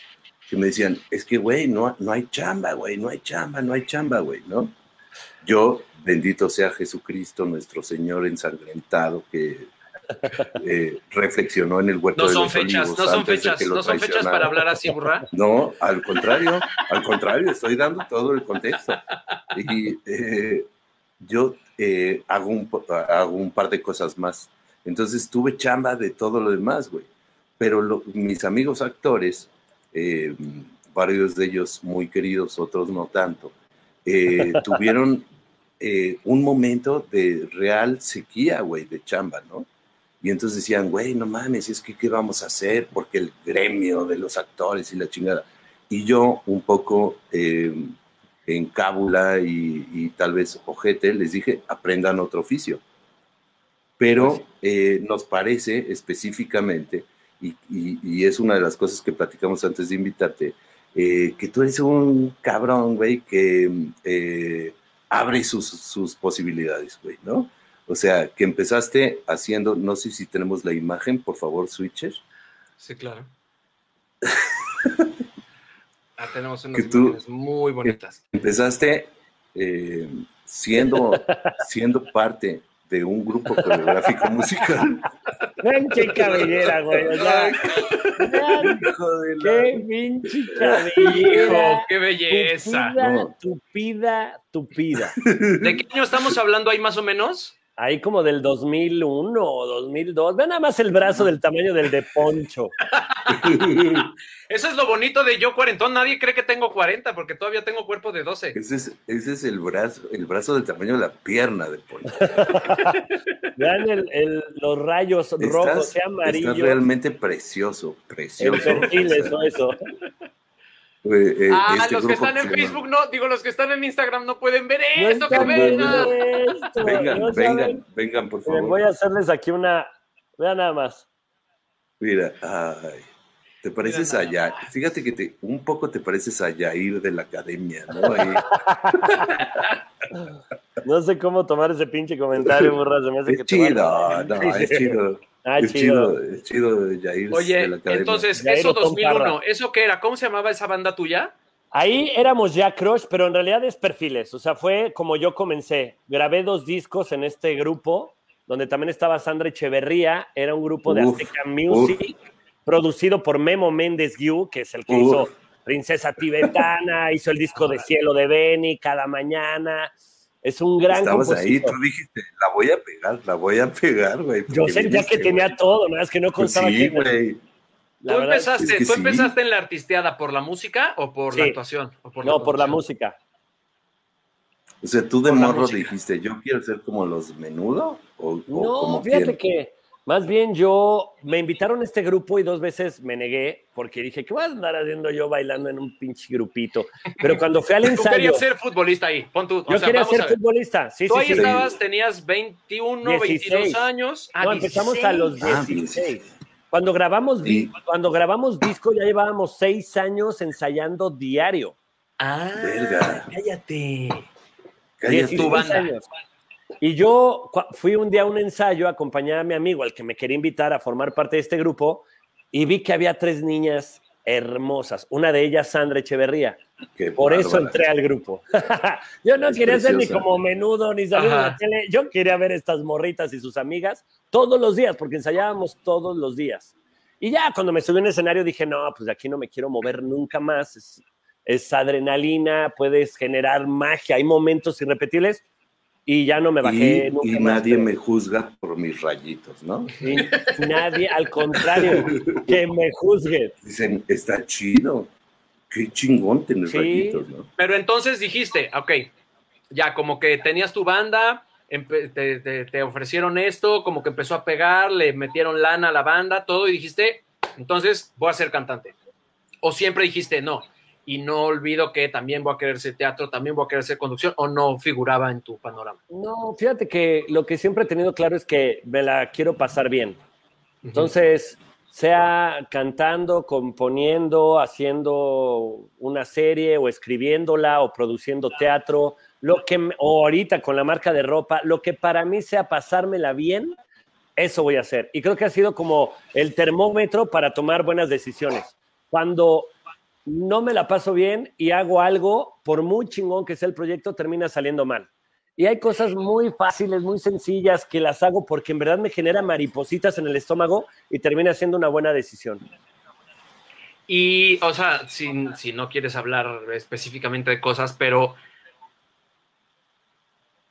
que me decían, es que, güey, no, no hay chamba, güey, no hay chamba, no hay chamba, güey, ¿no? Yo, bendito sea Jesucristo, nuestro Señor ensangrentado, que eh, reflexionó en el huerto No de son los fechas, olivos no son de fechas, no son fechas para hablar así, burra. [LAUGHS] No, al contrario, al contrario, estoy dando todo el contexto. Y eh, yo eh, hago, un, hago un par de cosas más. Entonces tuve chamba de todo lo demás, güey. Pero lo- mis amigos actores, eh, varios de ellos muy queridos, otros no tanto, tuvieron eh, un momento de real sequía, güey, de chamba, ¿no? Y entonces decían, güey, no mames, es que qué vamos a hacer porque el gremio de los actores y la chingada. Y yo un poco eh, en cábula y, y tal vez ojete les dije, aprendan otro oficio. Pero eh, nos parece específicamente, y, y- y es una de las cosas que platicamos antes de invitarte, eh, que tú eres un cabrón, güey, que eh, abre sus, sus posibilidades, güey, ¿no? O sea, que empezaste haciendo, no sé si tenemos la imagen, por favor, Switcher. Sí, claro. [LAUGHS] Ah, tenemos unas Que tú- imágenes muy bonitas. Empezaste eh, siendo, [LAUGHS] siendo parte de un grupo coreográfico musical. Vean qué cabellera, güey. O sea, [LAUGHS] Hijo de la- qué pinche Hijo, cabellera. qué belleza. Tupida, No. tupida, tupida. ¿De qué año estamos hablando ahí más o menos? Ahí como del 2001 o 2002. Vean nada más el brazo del tamaño del de Poncho. [LAUGHS] Eso es lo bonito de yo cuarentón. Nadie cree que tengo 40 porque todavía tengo cuerpo de 12. Ese es, ese es el brazo, el brazo del tamaño de la pierna de Poncho. [LAUGHS] Vean el- el- los rayos rojos y estás amarillos. realmente precioso, El precioso. perfil, eso, eso. [LAUGHS] eh, eh, Ah, este los que están en llama- Facebook no, digo, los que están en Instagram no pueden ver No esto, que esto, Vengan, no vengan, saben. vengan, por favor. voy a hacerles aquí una. Vean nada más. Mira, ay, te pareces nada a Yair. Fíjate que te, un poco te pareces a Yair de la academia, ¿no? [LAUGHS] Ahí, No sé cómo tomar ese pinche comentario, burra. Se me hace que es te van chido, no, es chido. Ah, es chido. chido, es chido de Oye, la academia. entonces, eso Tom 2001, Parra. ¿eso qué era? ¿Cómo se llamaba esa banda tuya? Ahí éramos ya Crush, pero en realidad es perfiles. O sea, fue como yo comencé. Grabé dos discos en este grupo, donde también estaba Sandra Echeverría. Era un grupo de Uf, Azteca Music, producido por Memo Méndez Guiú, que es el que Uf. hizo Princesa Tibetana, [LAUGHS] hizo el disco de Cielo de Beni, Cada Mañana. Es un gran Estabas ahí, tú dijiste, la voy a pegar, la voy a pegar, güey. Yo sentía que tenía todo, nada más que no Pues constaba sí, güey. ¿Tú, verdad, empezaste, es que ¿Tú sí. empezaste en la artisteada por la música o por la actuación? ¿O por no, por la música. O sea, tú de Por morro dijiste, yo quiero ser como los menudo o, o No, como fíjate quién. que más bien yo me invitaron a este grupo y dos veces me negué porque dije, ¿qué voy a andar haciendo yo bailando en un pinche grupito? Pero cuando fui al [LAUGHS] Tú ensayo, querías ser futbolista ahí, pon tu, o yo sea, quería vamos ser futbolista. Sí, Tú sí, ahí sí. estabas, tenías 21, 22 16. años. Ah, No, empezamos 16. a los Ah, 16. Cuando grabamos, cuando grabamos disco ya llevábamos seis años ensayando diario. Ah, Verga. cállate. Cállate. 16 tu banda. años. Y yo fui un día a un ensayo a acompañar a mi amigo, al que me quería invitar a formar parte de este grupo, y vi que había tres niñas hermosas. Una de ellas, Sandra Echeverría. Qué Por eso entré al grupo. [LAUGHS] yo no Es quería ser ni como menudo ni salir en la tele. Yo quería ver estas morritas y sus amigas todos los días, porque ensayábamos todos los días. Y ya cuando me subí en el escenario dije, no, pues de aquí no me quiero mover nunca más. Es, es adrenalina, puedes generar magia, hay momentos irrepetibles. Y ya no me bajé Y, nunca y más, nadie pero- me juzga por mis rayitos, ¿no? nadie, al contrario, [LAUGHS] que me juzgue. Dicen, está chido. Qué chingón tener Sí. rayitos, ¿no? Pero entonces dijiste, ok, ya como que tenías tu banda, te- te ofrecieron esto, como que empezó a pegar, le metieron lana a la banda, todo, y dijiste, entonces voy a ser cantante. O siempre dijiste, no, y no olvido que también voy a querer ser teatro, también voy a querer ser conducción, o no figuraba en tu panorama. No, fíjate que lo que siempre he tenido claro es que me la quiero pasar bien. Entonces, sea cantando, componiendo, haciendo una serie o escribiéndola o produciendo teatro, lo que o ahorita con la marca de ropa, lo que para mí sea pasármela bien, eso voy a hacer. Y creo que ha sido como el termómetro para tomar buenas decisiones. Cuando no me la paso bien y hago algo, por muy chingón que sea el proyecto, termina saliendo mal. Y hay cosas muy fáciles, muy sencillas que las hago porque en verdad me genera maripositas en el estómago y termina siendo una buena decisión. Y, o sea, si, si no quieres hablar específicamente de cosas, pero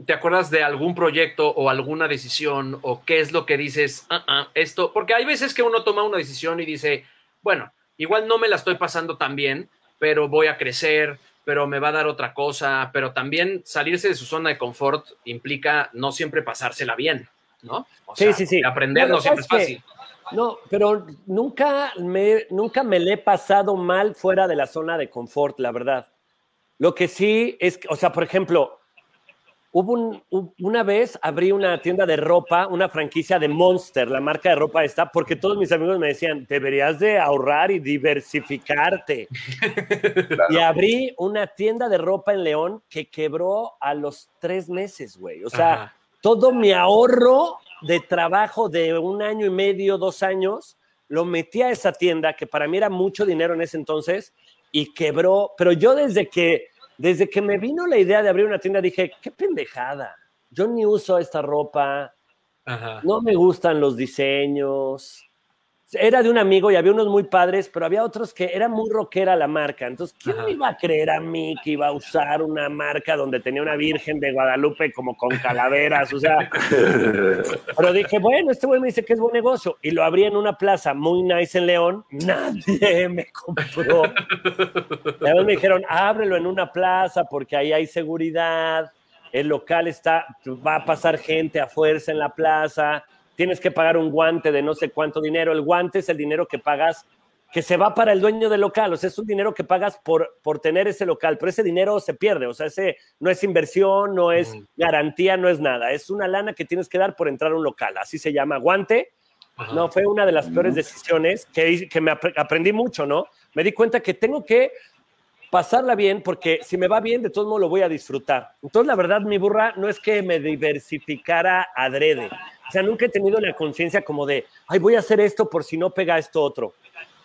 ¿te acuerdas de algún proyecto o alguna decisión o qué es lo que dices, "Ah, ah, esto? Porque hay veces que uno toma una decisión y dice, bueno, igual no me la estoy pasando tan bien, pero voy a crecer, pero me va a dar otra cosa, pero también salirse de su zona de confort implica no siempre pasársela bien, ¿no? O Sí, sí, sí. Aprender no siempre es fácil. No, pero nunca me, nunca me le he pasado mal fuera de la zona de confort, la verdad. Lo que sí es, que, o sea, por ejemplo, hubo un- una vez abrí una tienda de ropa, una franquicia de Monster, la marca de ropa esta, porque todos mis amigos me decían, deberías de ahorrar y diversificarte. [LAUGHS] Y abrí una tienda de ropa en León que quebró a los tres meses, güey. O sea, Ajá. todo mi ahorro de trabajo de un año y medio, dos años, lo metí a esa tienda, que para mí era mucho dinero en ese entonces, y quebró. Pero yo desde que, desde que me vino la idea de abrir una tienda, dije, qué pendejada. Yo ni uso esta ropa, Ajá. no me gustan los diseños. Era de un amigo y había unos muy padres, pero había otros que era muy rockera la marca. Entonces, ¿quién Ajá. me iba a creer a mí que iba a usar una marca donde tenía una virgen de Guadalupe como con calaveras? O sea, [LAUGHS] pero dije, bueno, este güey me dice que es buen negocio. Y lo abrí en una plaza muy nice en León. Nadie [LAUGHS] me compró. Además me dijeron, ábrelo en una plaza porque ahí hay seguridad. El local está, va a pasar gente a fuerza en la plaza. Tienes que pagar un guante de no sé cuánto dinero. El guante es el dinero que pagas que se va para el dueño del local, o sea, es un dinero que pagas por, por tener ese local, pero ese dinero se pierde, o sea, ese no es inversión, no es garantía, no es nada, es una lana que tienes que dar por entrar a un local, así se llama, guante. Ajá. No, fue una de las peores decisiones que, que me apre- aprendí mucho, ¿no? Me di cuenta que tengo que pasarla bien porque si me va bien, de todos modos lo voy a disfrutar. Entonces, la verdad, mi burra no es que me diversificara adrede. O sea, nunca he tenido la conciencia como de, ay, voy a hacer esto por si no pega esto otro.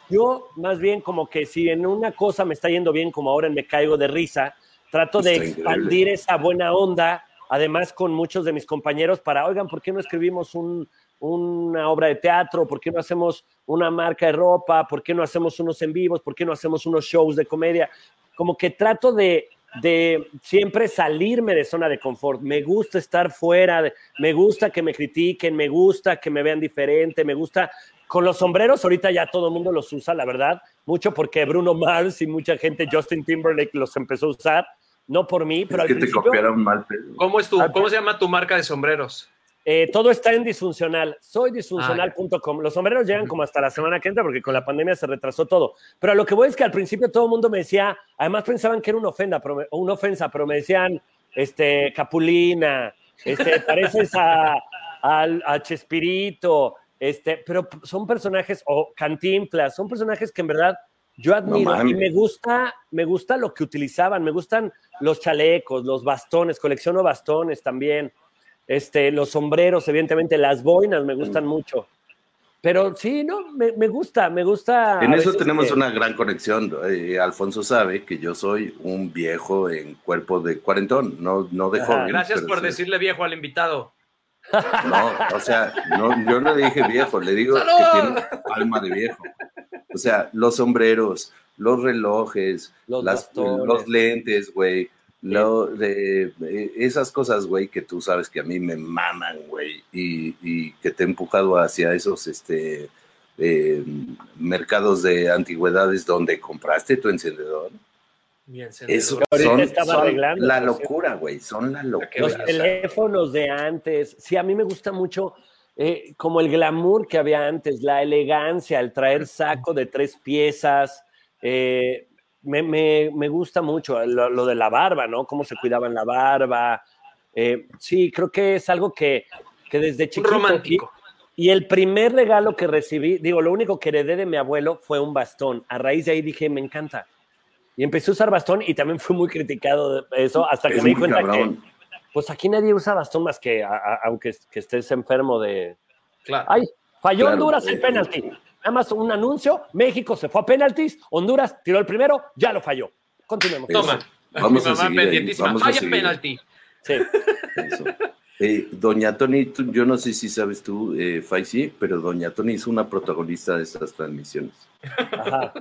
Yo, más bien, como que si en una cosa me está yendo bien, como ahora Me Caigo de Risa, trato de increíble. expandir esa buena onda, además con muchos de mis compañeros, para, oigan, ¿por qué no escribimos un, una obra de teatro? ¿Por qué no hacemos una marca de ropa? ¿Por qué no hacemos unos en vivos? ¿Por qué no hacemos unos shows de comedia? Como que trato de, de siempre salirme de zona de confort. Me gusta estar fuera, de- me gusta que me critiquen, me gusta que me vean diferente, me gusta... Con los sombreros ahorita ya todo el mundo los usa, la verdad, mucho porque Bruno Mars y mucha gente, Justin Timberlake los empezó a usar, no por mí, pero es al que te copiaron mal, pero... ¿Cómo, es tu, ¿Cómo se llama tu marca de sombreros? Eh, todo está en disfuncional. Soy disfuncional.com. Los sombreros llegan como hasta la semana que entra porque con la pandemia se retrasó todo. Pero a lo que voy es que al principio todo el mundo me decía, además pensaban que era una ofenda, pero me- una ofensa, pero me decían, este, Capulina, este, [LAUGHS] pareces a, al- a Chespirito, este, pero son personajes, o Cantinflas, son personajes que en verdad yo admiro mames. y me gusta, me gusta lo que utilizaban, me gustan los chalecos, los bastones, colecciono bastones también. Este, los sombreros, evidentemente, las boinas me gustan mucho. Pero sí, no, me, me gusta, me gusta. En eso tenemos que- una gran conexión. Eh, Alfonso sabe que yo soy un viejo en cuerpo de cuarentón, no, no de Ajá. joven. Gracias por sí. decirle viejo al invitado. No, o sea, no, yo no le dije viejo, le digo ¡Salud! que tiene alma de viejo. O sea, los sombreros, los relojes, Los las- los lentes, güey. Lo de, eh, esas cosas, güey, que tú sabes que a mí me maman, güey, y, y que te he empujado hacia esos este, eh, mercados de antigüedades donde compraste tu encendedor. Bien, Eso ahorita son, estaba son arreglando, la locura, güey, son la Los locura. veas. teléfonos de antes. Sí, a mí me gusta mucho eh, como el glamour que había antes, la elegancia, el traer saco de tres piezas. eh, me, me- me gusta mucho lo, lo de la barba, ¿no? Cómo se cuidaban la barba. Eh, sí, creo que es algo que, que desde chiquito... romántico. Y el primer regalo que recibí, digo, lo único que heredé de mi abuelo fue un bastón. A raíz de ahí dije, me encanta. Y empecé a usar bastón y también fui muy criticado de eso hasta que Es me di cuenta cabrón. que, pues aquí nadie usa bastón más que, a- a- aunque que estés enfermo de, Claro. Ay, falló Claro. Honduras el penalti. Nada más un anuncio, México se fue a penaltis, Honduras tiró el primero, ya lo falló. Continuemos. Toma. Vamos Mi a mamá seguir ahí, pendientísima. vamos a Falla seguir. penalti. Sí. Eso. Eh, Doña Tony, tú- yo no sé si sabes tú, eh, Faisy, pero Doña Tony es una protagonista de estas transmisiones. Ajá.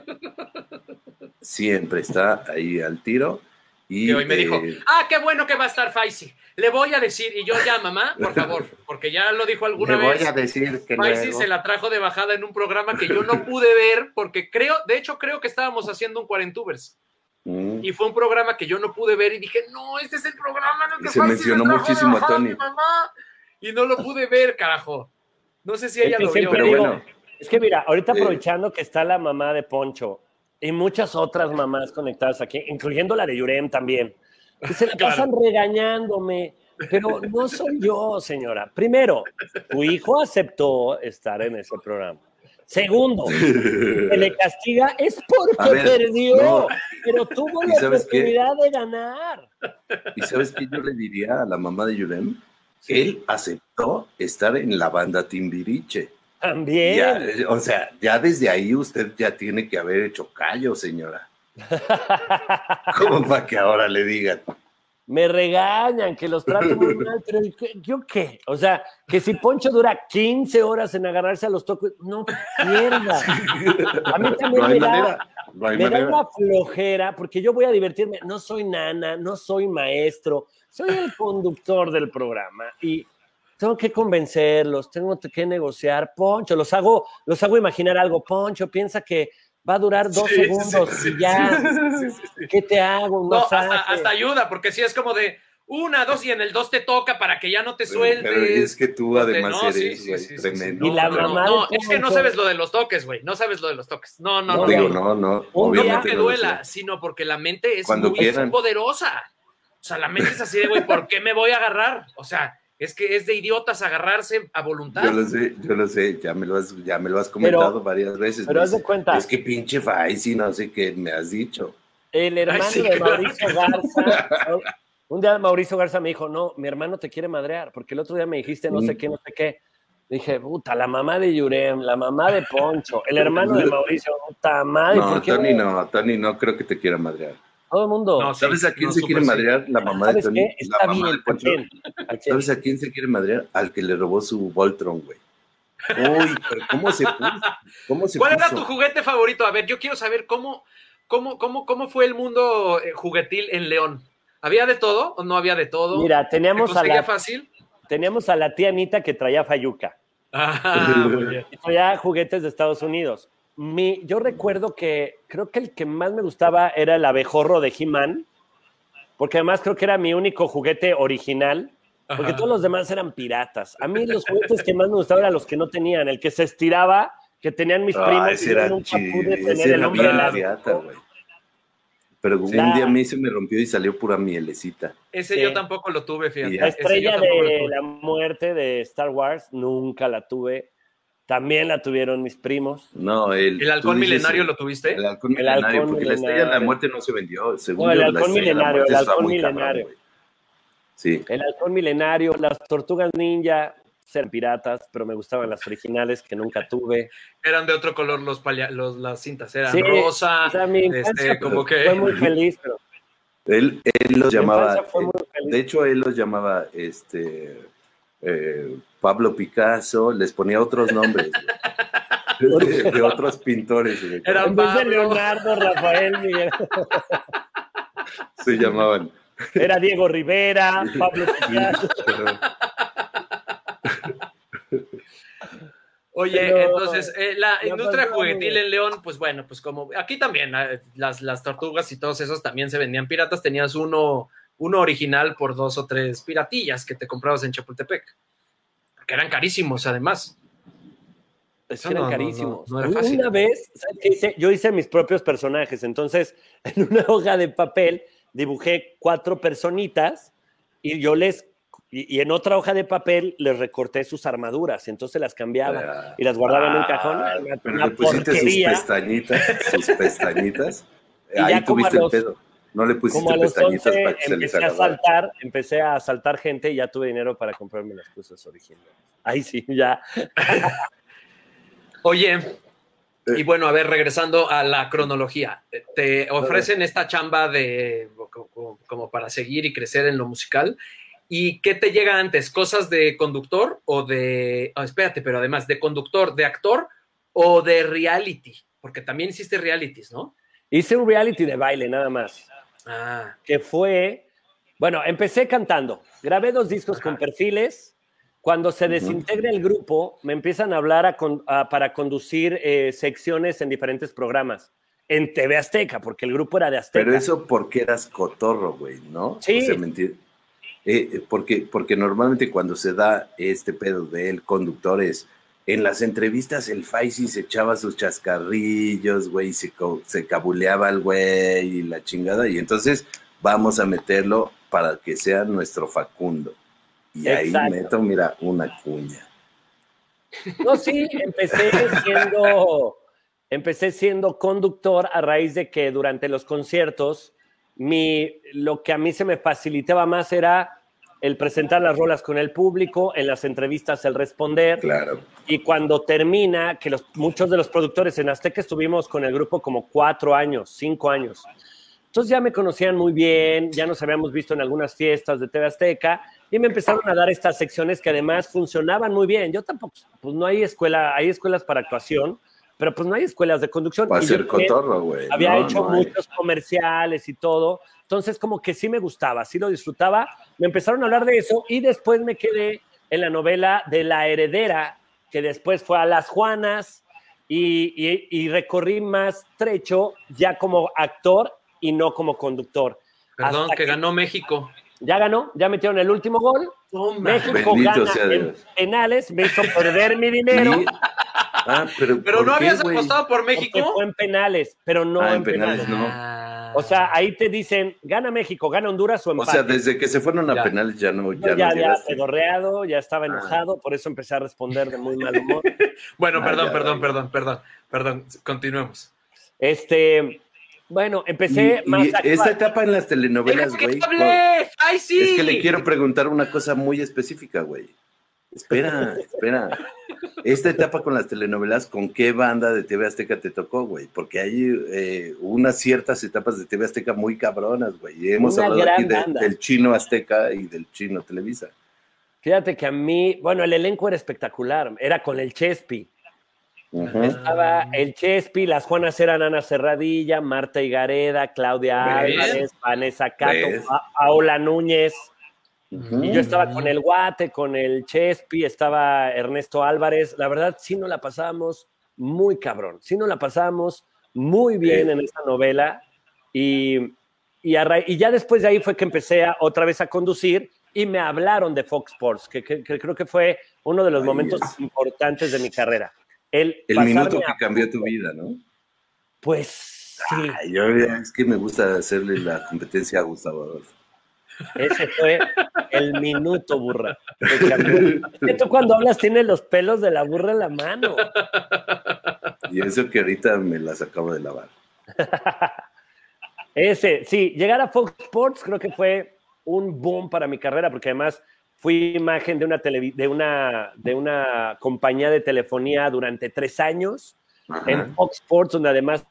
Siempre está ahí al tiro. Y, Que hoy me dijo, eh, ah, qué bueno que va a estar Faisy. Le voy a decir, y yo ya, mamá, por favor, [LAUGHS] porque ya lo dijo alguna le voy vez. a decir que Faisy luego- se la trajo de bajada en un programa que yo no pude ver, porque creo, de hecho, creo que estábamos haciendo un Cuarentubers. Mm. Y fue un programa que yo no pude ver y dije, no, este es el programa en el Y que se Faisy mencionó le trajo de muchísimo a Tony. mi mamá. Y no lo pude ver, carajo. No sé si ella Es lo vio. Pero bueno. es que mira, ahorita aprovechando que está la mamá de Poncho y muchas otras mamás conectadas aquí, incluyendo la de Yurem también, que se la [LAUGHS] Claro. pasan regañándome, pero no soy yo, señora. Primero, tu hijo aceptó estar en ese programa. Segundo, que le castiga es porque ver, perdió, no. pero tuvo ¿Y la qué? oportunidad de ganar. ¿Y sabes qué yo le diría a la mamá de Yurem? Él aceptó estar en la banda Timbiriche. También. Ya, eh, o sea, ya desde ahí usted ya tiene que haber hecho callo, señora. [LAUGHS] ¿Cómo para que ahora le digan? Me regañan, que los trato muy mal, pero ¿y qué- ¿yo qué? O sea, que si Poncho dura 15 horas en agarrarse a los tocos, no pierda. [LAUGHS] A mí también No me da. No me da una flojera, porque yo voy a divertirme. No soy nana, no soy maestro, soy el conductor del programa y tengo que convencerlos, tengo que negociar. Poncho, los hago, los hago imaginar algo. Poncho, piensa que va a durar dos Sí, segundos sí, y ya. sí, sí, sí. ¿Qué te hago? No, hasta, hasta ayuda, porque si es como de una, dos y en el dos te toca para que ya no te sueltes. Pero es que tú además No, eres sí, güey, sí, sí, sí. tremendo. Y la No, mamá no, es que no Poncho- sabes lo de los toques, güey. No sabes lo de los toques. No, no, No, no. Digo, no, no. No porque duela, sino porque la mente es Cuando muy quieran. poderosa. O sea, la mente es así de, güey, ¿por qué me voy a agarrar? O sea, es que es de idiotas agarrarse a voluntad. Yo lo sé, yo lo sé, ya me lo has, ya me lo has comentado varias veces. Pero me haz de cuenta, Es que pinche Faisy, no sé qué me has dicho. el hermano Ay, sí, de claro. Mauricio Garza, un día Mauricio Garza me dijo, no, mi hermano te quiere madrear, porque el otro día me dijiste no sé Mm. qué, no sé qué. Dije, puta, la mamá de Yurem, la mamá de Poncho, el hermano de [LAUGHS] Mauricio, puta madre, No, ¿por qué Tony no, Tony no creo que te quiera madrear. Todo el mundo. No, ¿Sabes a quién no, se quiere sí. madrear? La mamá de ¿Sabes Tony. qué? La mamá bien, de. ¿Sabes a quién se quiere madrear? Al que le robó su Voltron, güey. Uy, pero ¿cómo se puso? ¿Cómo se ¿Cuál era tu juguete favorito? A ver, yo quiero saber cómo, cómo, cómo, cómo fue el mundo eh, juguetil en León. ¿Había de todo o no había de todo? Mira, ¿Se teníamos a, la, fácil? teníamos a la tía Anita que traía Fayuca. Ah, [LAUGHS] muy bien. Y traía juguetes de Estados Unidos. Mi, yo recuerdo que creo que el que más me gustaba era el abejorro de He-Man, porque además creo que era mi único juguete original, porque Ajá. todos los demás eran piratas. A mí los juguetes que más me gustaban eran los que no tenían, el que se estiraba, que tenían mis Ah, primos ese y yo nunca pude tener el hombre pirata, güey. Pero un La- día a mí se me rompió y salió pura mielecita. Ese Sí. yo tampoco lo tuve, fíjate. La estrella de la muerte de Star Wars nunca la tuve. También la tuvieron mis primos. No, el, ¿El halcón dices milenario lo tuviste? El halcón El milenario, halcón porque la estrella de la muerte no se vendió. Según No, el halcón milenario, muerte el halcón cabrón, milenario. Sí. El halcón milenario, las tortugas ninja, ser piratas, pero me gustaban las originales que nunca tuve. Eran de otro color los, los las cintas, eran Sí, rosa, O sea, mi este, como que... fue muy feliz, pero Él, él los mi llamaba, infancia fue muy feliz. de hecho, él los llamaba este eh, Pablo Picasso, les ponía otros nombres de, [LAUGHS] de otros pintores. Era- en vez de Pablo. Leonardo, Rafael, Miguel, Se llamaban. era Diego Rivera, Pablo Picasso. [LAUGHS] Oye, Pero- entonces, eh, la industria juguetil en León, pues bueno, pues como aquí también, eh, las, las tortugas y todos esos también se vendían piratas, tenías uno, uno original por dos o tres piratillas que te comprabas en Chapultepec, que eran carísimos además. Es Eso que eran no, no, no, carísimos. no era fácil. Una vez, ¿sabes qué hice? Yo hice mis propios personajes. Entonces, [LAUGHS] en una hoja de papel dibujé cuatro personitas y yo les. Y, y en otra hoja de papel les recorté sus armaduras. Entonces las cambiaba y las guardaba en un cajón. Ah, Una- Pero una le pusiste sus pestañitas, sus pestañitas. [LAUGHS] Y ya Ahí como a tuviste el pedo. No le pusiste Como a los pestañitas 11 para que se les empecé a saltar, empecé a saltar gente y ya tuve dinero para comprarme las cosas originales. Ahí sí, ya. [LAUGHS] Oye, y bueno, a ver, regresando a la cronología, te ofrecen esta chamba de como, como para seguir y crecer en lo musical. ¿Y qué te llega antes? ¿Cosas de conductor o de... ah, espérate, pero además, ¿de conductor, de actor o de reality? Porque también hiciste realities, ¿no? Hice un reality de baile nada más, Ah, que fue, bueno, empecé cantando, grabé dos discos con perfiles. Cuando se desintegra el grupo, me empiezan a hablar a con- a- para conducir eh, secciones en diferentes programas. En TV Azteca, porque el grupo era de Azteca. Pero eso porque eras cotorro, güey, ¿no? Sí. O sea, mentir. Eh, eh, porque, porque normalmente cuando se da este pedo del conductor es, en las entrevistas el Faisy se echaba sus chascarrillos, güey, se, se cabuleaba el güey y la chingada, y entonces vamos a meterlo para que sea nuestro Facundo. Y ahí meto, mira, una cuña. No, sí, empecé siendo, empecé siendo conductor a raíz de que durante los conciertos, mi, lo que a mí se me facilitaba más era el presentar las rolas con el público, en las entrevistas el responder, Claro. y cuando termina, que los, muchos de los productores en Azteca estuvimos con el grupo como cuatro años, cinco años. Entonces ya me conocían muy bien, ya nos habíamos visto en algunas fiestas de TV Azteca y me empezaron a dar estas secciones que además funcionaban muy bien. Yo tampoco, pues no hay escuela, hay escuelas para actuación, pero pues no hay escuelas de conducción. Va a ser cotorro, güey. había No, hecho no muchos comerciales y todo, entonces como que sí me gustaba, sí lo disfrutaba. Me empezaron a hablar de eso y después me quedé en la novela de La Heredera, que después fue a Las Juanas y, y- y recorrí más trecho ya como actor y no como conductor. perdón, que que- ganó México. Ya ganó, ya metieron el último gol. México Bendito gana sea en Dios. penales, me hizo perder mi dinero. Ah, pero, [LAUGHS] Pero ¿por no qué, habías apostado por porque México. fue en penales, pero no Ah, en en penales, penales. no. O sea, ahí te dicen, gana México, gana Honduras o O empate. sea, desde que se fueron a Ya. penales ya no, ya ya no llegaste. pedorreado, ya estaba Ah. enojado, por eso empecé a responder de muy mal humor. [LAUGHS] Bueno, Ah, perdón, ya, perdón, ya. perdón, perdón, perdón. Continuemos. Este, bueno, empecé Y, más y a esta etapa en las telenovelas, ¡Déjame que güey. ¡Ay, sí! Es que le quiero preguntar una cosa muy específica, güey. Espera, espera. Esta etapa con las telenovelas, ¿con qué banda de TV Azteca te tocó, güey? Porque hay eh, unas ciertas etapas de TV Azteca muy cabronas, güey. Y hemos Una hablado aquí de- del chino Azteca y del chino Televisa. Fíjate que a mí, bueno, el elenco era espectacular, era con el Chespi. Estaba el Chespi, las Juanas eran Ana Serradilla, Marta Higareda, Claudia ¿Ves? Álvarez, Vanessa Cato, Paola Núñez. Ujú. Y yo estaba con el Guate, con el Chespi, estaba Ernesto Álvarez. La verdad, sí nos la pasábamos muy cabrón. Sí nos la pasábamos muy bien en esa novela. Y, y, a y ya después de ahí fue que empecé a- otra vez a conducir y me hablaron de Fox Sports, que, que- que creo que fue uno de los Ahí momentos es. importantes de mi carrera. El, El minuto que cambió tu vida, ¿no? Pues sí, Ay, yo, es que me gusta hacerle la competencia a Gustavo Adolfo. Ese fue el minuto, burra. [LAUGHS] tú cuando hablas tienes los pelos de la burra en la mano. Y eso que ahorita me las acabo de lavar. [LAUGHS] Ese, sí, llegar a Fox Sports creo que fue un boom para mi carrera, porque además fui imagen de una, televi- de una, de una compañía de telefonía durante tres años Ajá. en Fox Sports, donde además,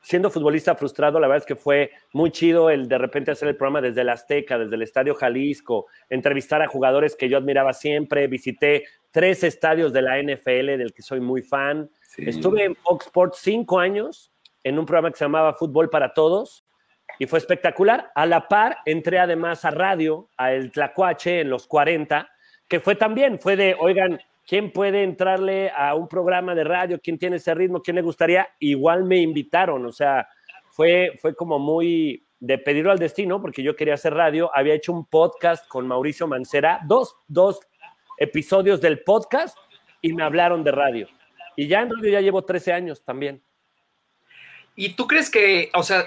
siendo futbolista frustrado, la verdad es que fue muy chido el de repente hacer el programa desde el Azteca, desde el Estadio Jalisco, entrevistar a jugadores que yo admiraba siempre, visité tres estadios de la NFL del que soy muy fan. Sí. Estuve en Fox Sports cinco años en un programa que se llamaba Fútbol para Todos y fue espectacular. A la par, entré además a radio, a El Tlacuache en los 40, que fue también, fue de, oigan, ¿quién puede entrarle a un programa de radio? ¿Quién tiene ese ritmo? ¿Quién le gustaría? Igual me invitaron, o sea, fue, fue como muy de pedirlo al destino, porque yo quería hacer radio. Había hecho un podcast con Mauricio Mancera, dos, dos episodios del podcast y me hablaron de radio. Y ya en radio ya llevo 13 años también. ¿Y tú crees que, o sea,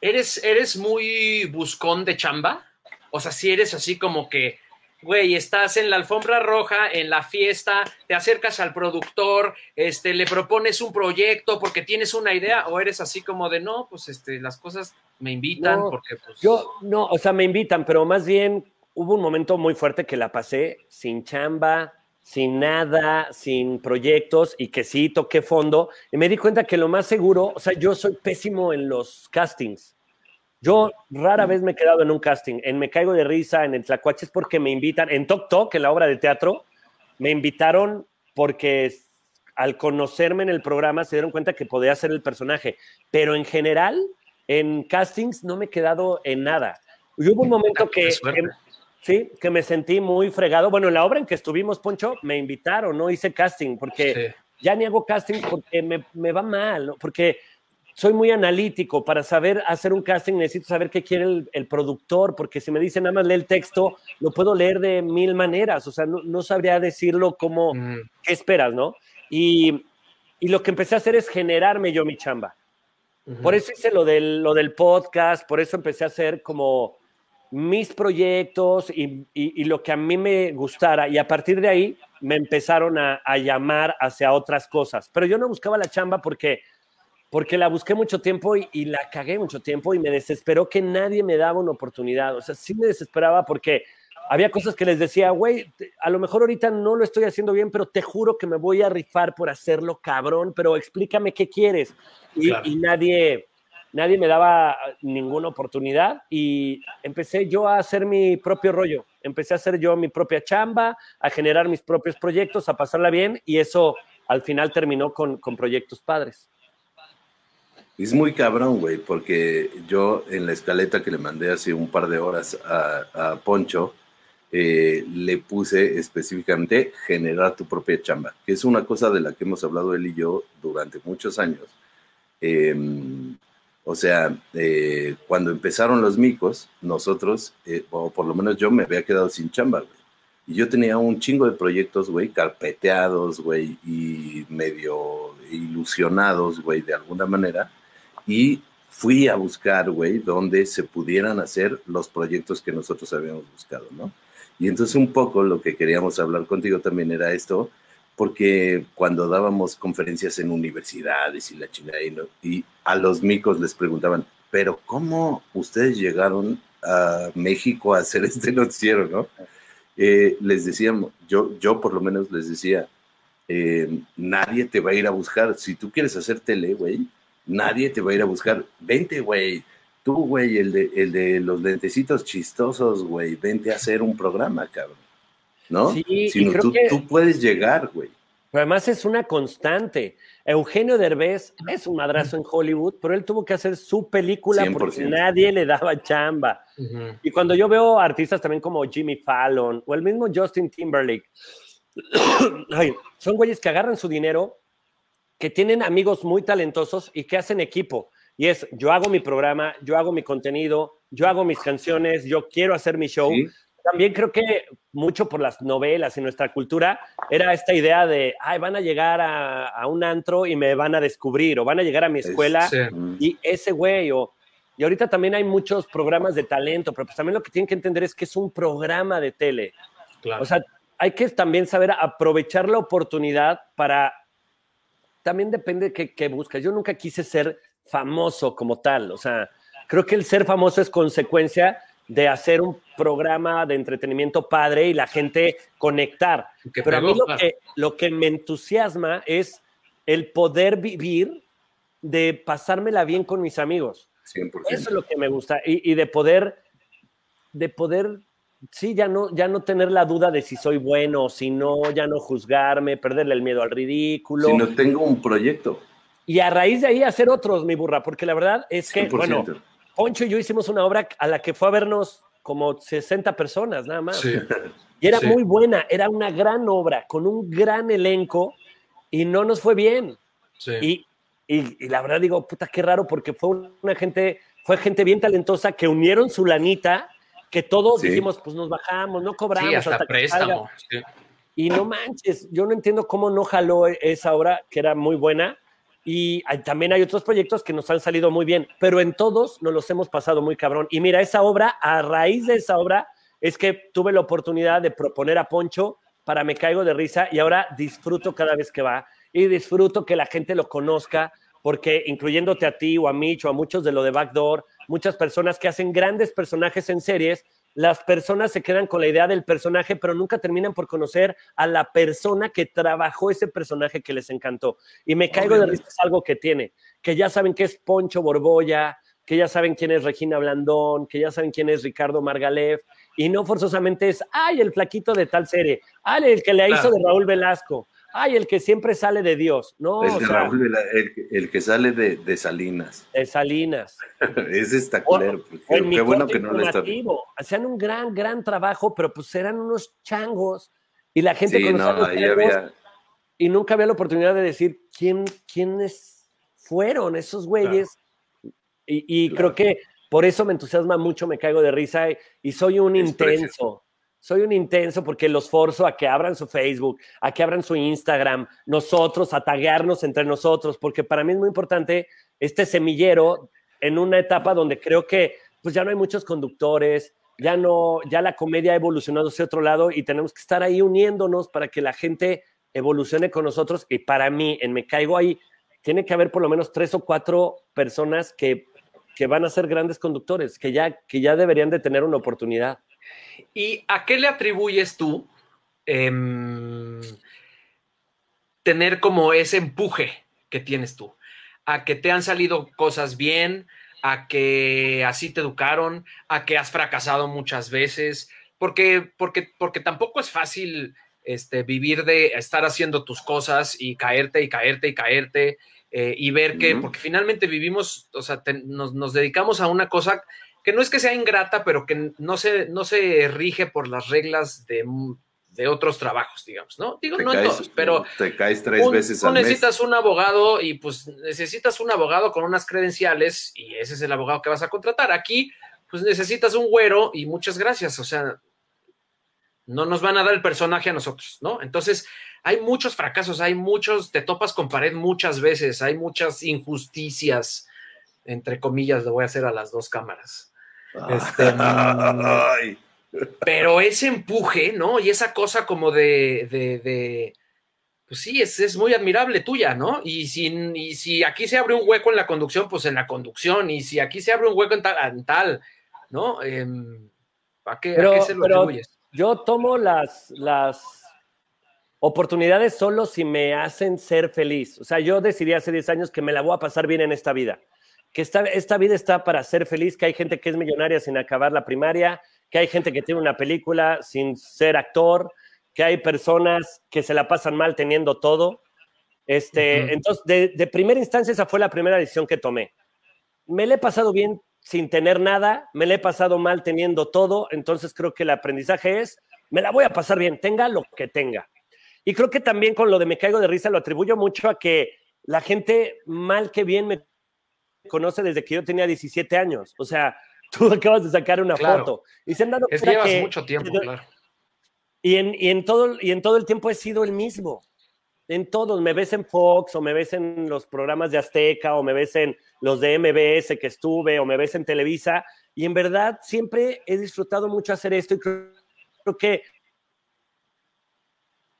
eres, eres muy buscón de chamba? O sea, si eres así como que güey, estás en la alfombra roja, en la fiesta, te acercas al productor, este, le propones un proyecto porque tienes una idea, o eres así como de no, pues este, las cosas me invitan No, porque pues. Yo, no, o sea, me invitan, pero más bien hubo un momento muy fuerte que la pasé sin chamba, sin nada, sin proyectos y que sí toqué fondo. Y me di cuenta que lo más seguro, o sea, yo soy pésimo en los castings. Yo rara vez me he quedado en un casting. En Me Caigo de Risa, en el Tlacuache, es porque me invitan. En Tok Tok, en la obra de teatro, me invitaron porque al conocerme en el programa se dieron cuenta que podía ser el personaje. Pero en general, en castings no me he quedado en nada. Y hubo un momento que, sí, que me sentí muy fregado. Bueno, en la obra en que estuvimos, Poncho, me invitaron, no hice casting, porque Sí. ya ni hago casting porque me, me va mal, ¿no? porque soy muy analítico. Para saber hacer un casting necesito saber qué quiere el, el productor, porque si me dicen nada más lee el texto, lo puedo leer de mil maneras. O sea, no, no sabría decirlo como, Mm, ¿qué esperas, no? Y, y lo que empecé a hacer es generarme yo mi chamba. Por eso hice lo del, lo del podcast, por eso empecé a hacer como mis proyectos y, y- y lo que a mí me gustara. Y a partir de ahí me empezaron a, a llamar hacia otras cosas. Pero yo no buscaba la chamba porque, porque la busqué mucho tiempo y, y la cagué mucho tiempo y me desesperó que nadie me daba una oportunidad. O sea, sí me desesperaba porque había cosas que les decía, güey, a lo mejor ahorita no lo estoy haciendo bien, pero te juro que me voy a rifar por hacerlo, cabrón, pero explícame qué quieres. Y, Claro. y nadie, nadie me daba ninguna oportunidad y empecé yo a hacer mi propio rollo. Empecé a hacer yo mi propia chamba, a generar mis propios proyectos, a pasarla bien y eso al final terminó con, con proyectos padres. Es muy cabrón, güey, porque yo en la escaleta que le mandé hace un par de horas a, Poncho, eh, le puse específicamente generar tu propia chamba, que es una cosa de la que hemos hablado él y yo durante muchos años. Eh, o sea, eh, cuando empezaron los micos, nosotros, eh, o por lo menos yo me había quedado sin chamba, güey. Y yo tenía un chingo de proyectos, güey, carpeteados, güey, y medio ilusionados, güey, de alguna manera. Y fui a buscar, güey, donde se pudieran hacer los proyectos que nosotros habíamos buscado, ¿no? Y entonces un poco lo que queríamos hablar contigo también era esto, porque cuando dábamos conferencias en universidades y la chingada, y, no- y a los micos les preguntaban, pero ¿cómo ustedes llegaron a México a hacer este noticiero, no? Eh, les decíamos, yo, yo por lo menos les decía, eh, nadie te va a ir a buscar, si tú quieres hacer tele, güey, nadie te va a ir a buscar, vente, güey, tú, güey, el de, el de los lentecitos chistosos, güey, vente a hacer un programa, cabrón, ¿no? Sí, y Sino creo tú, que- tú puedes llegar, güey. Pero además es una constante. Eugenio Derbez es un madrazo en Hollywood, pero él tuvo que hacer su película porque 100%. nadie le daba chamba. Ujú. Y cuando yo veo artistas también como Jimmy Fallon o el mismo Justin Timberlake, [COUGHS] ay, son güeyes que agarran su dinero, que tienen amigos muy talentosos y que hacen equipo. Y es, yo hago mi programa, yo hago mi contenido, yo hago mis canciones, yo quiero hacer mi show. ¿sí? También creo que mucho por las novelas y nuestra cultura era esta idea de, ay, van a llegar a, a un antro y me van a descubrir, o van a llegar a mi Es- escuela Sí. Y ese güey, o, y ahorita también hay muchos programas de talento, pero pues también lo que tienen que entender es que es un programa de tele. Claro. O sea, hay que también saber aprovechar la oportunidad para, también depende de qué, qué buscas. Yo nunca quise ser famoso como tal, o sea, creo que el ser famoso es consecuencia de hacer un programa de entretenimiento padre y la gente conectar. Que Pero a mí lo que, lo que me entusiasma es el poder vivir de pasármela bien con mis amigos. 100%. Eso es lo que me gusta. Y, y de poder, de poder, sí, ya no, ya no tener la duda de si soy bueno o si no, ya no juzgarme, perderle el miedo al ridículo. Si no tengo un proyecto, Y a raíz de ahí hacer otros, mi burra, porque la verdad es que, 100%. bueno, Poncho y yo hicimos una obra a la que fue a vernos como 60 personas, nada más. Sí. Y era Sí. muy buena, era una gran obra, con un gran elenco, y no nos fue bien. Sí. Y, y- y la verdad digo, puta, qué raro, porque fue una gente, fue gente bien talentosa que unieron su lanita, que todos Sí. dijimos, pues nos bajamos, no cobramos Sí, hasta, préstamo. Y no manches, yo no entiendo cómo no jaló esa obra, que era muy buena. Y hay- también hay otros proyectos que nos han salido muy bien, pero en todos nos los hemos pasado muy cabrón. Y mira, esa obra, a raíz de esa obra, es que tuve la oportunidad de proponer a Poncho para Me Caigo de Risa y ahora disfruto cada vez que va y disfruto que la gente lo conozca porque incluyéndote a ti o a Mitch o a muchos de lo de Backdoor, muchas personas que hacen grandes personajes en series, las personas se quedan con la idea del personaje, pero nunca terminan por conocer a la persona que trabajó ese personaje que les encantó. Y me caigo de risa es algo que tiene, que ya saben que es Poncho Borbolla, que ya saben quién es Regina Blandón, que ya saben quién es Ricardo Margalef, y no forzosamente es, ay, el flaquito de tal serie, ay, el que le hizo de Raúl Velasco, ay, el que siempre sale de Dios. No, el, Raúl, el, que sale de, Salinas. De Salinas. [LAUGHS] es esta culero. qué bueno que no le está Hacían un gran, gran trabajo, pero pues eran unos changos y la gente sí, no, ahí había... y nunca había la oportunidad de decir quién, quiénes fueron esos güeyes. Y, creo que por eso me entusiasma mucho, me caigo de risa y, soy un intenso soy un intenso porque los forzo a que abran su Facebook, a que abran su Instagram, nosotros, a taguearnos entre nosotros, porque para mí es muy importante este semillero en una etapa donde creo que pues ya no hay muchos conductores, ya no, ya la comedia ha evolucionado hacia otro lado y tenemos que estar ahí uniéndonos para que la gente evolucione con nosotros. Y para mí, en Me Caigo ahí, tiene que haber por lo menos tres o cuatro personas que, que van a ser grandes conductores, que ya, que ya deberían de tener una oportunidad. ¿Y a qué le atribuyes tú em, tener como ese empuje que tienes tú? ¿A que te han salido cosas bien? ¿A que así te educaron? ¿A que has fracasado muchas veces? Porque, porque, porque tampoco es fácil este, vivir de estar haciendo tus cosas y caerte y caerte y caerte eh, y ver que, porque finalmente vivimos, o sea, nos, nos dedicamos a una cosa que no es que sea ingrata, pero que no se, no se rige por las reglas de, otros trabajos, digamos, ¿no? Digo, no en todos, pero. Te caes tres veces al necesitas un abogado y pues necesitas un abogado con unas credenciales y ese es el abogado que vas a contratar. Aquí, pues necesitas un güero y muchas gracias, o sea, no nos van a dar el personaje a nosotros, ¿no? Entonces, hay muchos fracasos, hay muchos, te topas con pared muchas veces, hay muchas injusticias, entre comillas, lo voy a hacer a las dos cámaras. Este, [LAUGHS] pero ese empuje, ¿no? Y esa cosa como de, pues sí, es, es, muy admirable tuya, ¿no? Y si, y si aquí se abre un hueco en la conducción, pues en la conducción, y si aquí se abre un hueco en tal, ¿no? Em, ¿a, qué, se lo? Yo tomo las, las oportunidades solo si me hacen ser feliz. O sea, yo decidí hace 10 años que me la voy a pasar bien en esta vida que esta, esta vida está para ser feliz, que hay gente que es millonaria sin acabar la primaria, que hay gente que tiene una película sin ser actor, que hay personas que se la pasan mal teniendo todo. Este, Entonces, de, de, primera instancia, esa fue la primera decisión que tomé. Me le he pasado bien sin tener nada, me le he pasado mal teniendo todo, entonces creo que el aprendizaje es, me la voy a pasar bien, tenga lo que tenga. Y creo que también con lo de me caigo de risa lo atribuyo mucho a que la gente mal que bien me conoce desde que yo tenía 17 años. O sea, [LAUGHS] tú acabas de sacar una foto. Y se han dado es que llevas mucho tiempo, claro. Y en, y, en todo, y en todo el tiempo he sido el mismo. En todos, me ves en Fox, o me ves en los programas de Azteca, o me ves en los de MBS que estuve, o me ves en Televisa. Y en verdad siempre he disfrutado mucho hacer esto y creo, creo que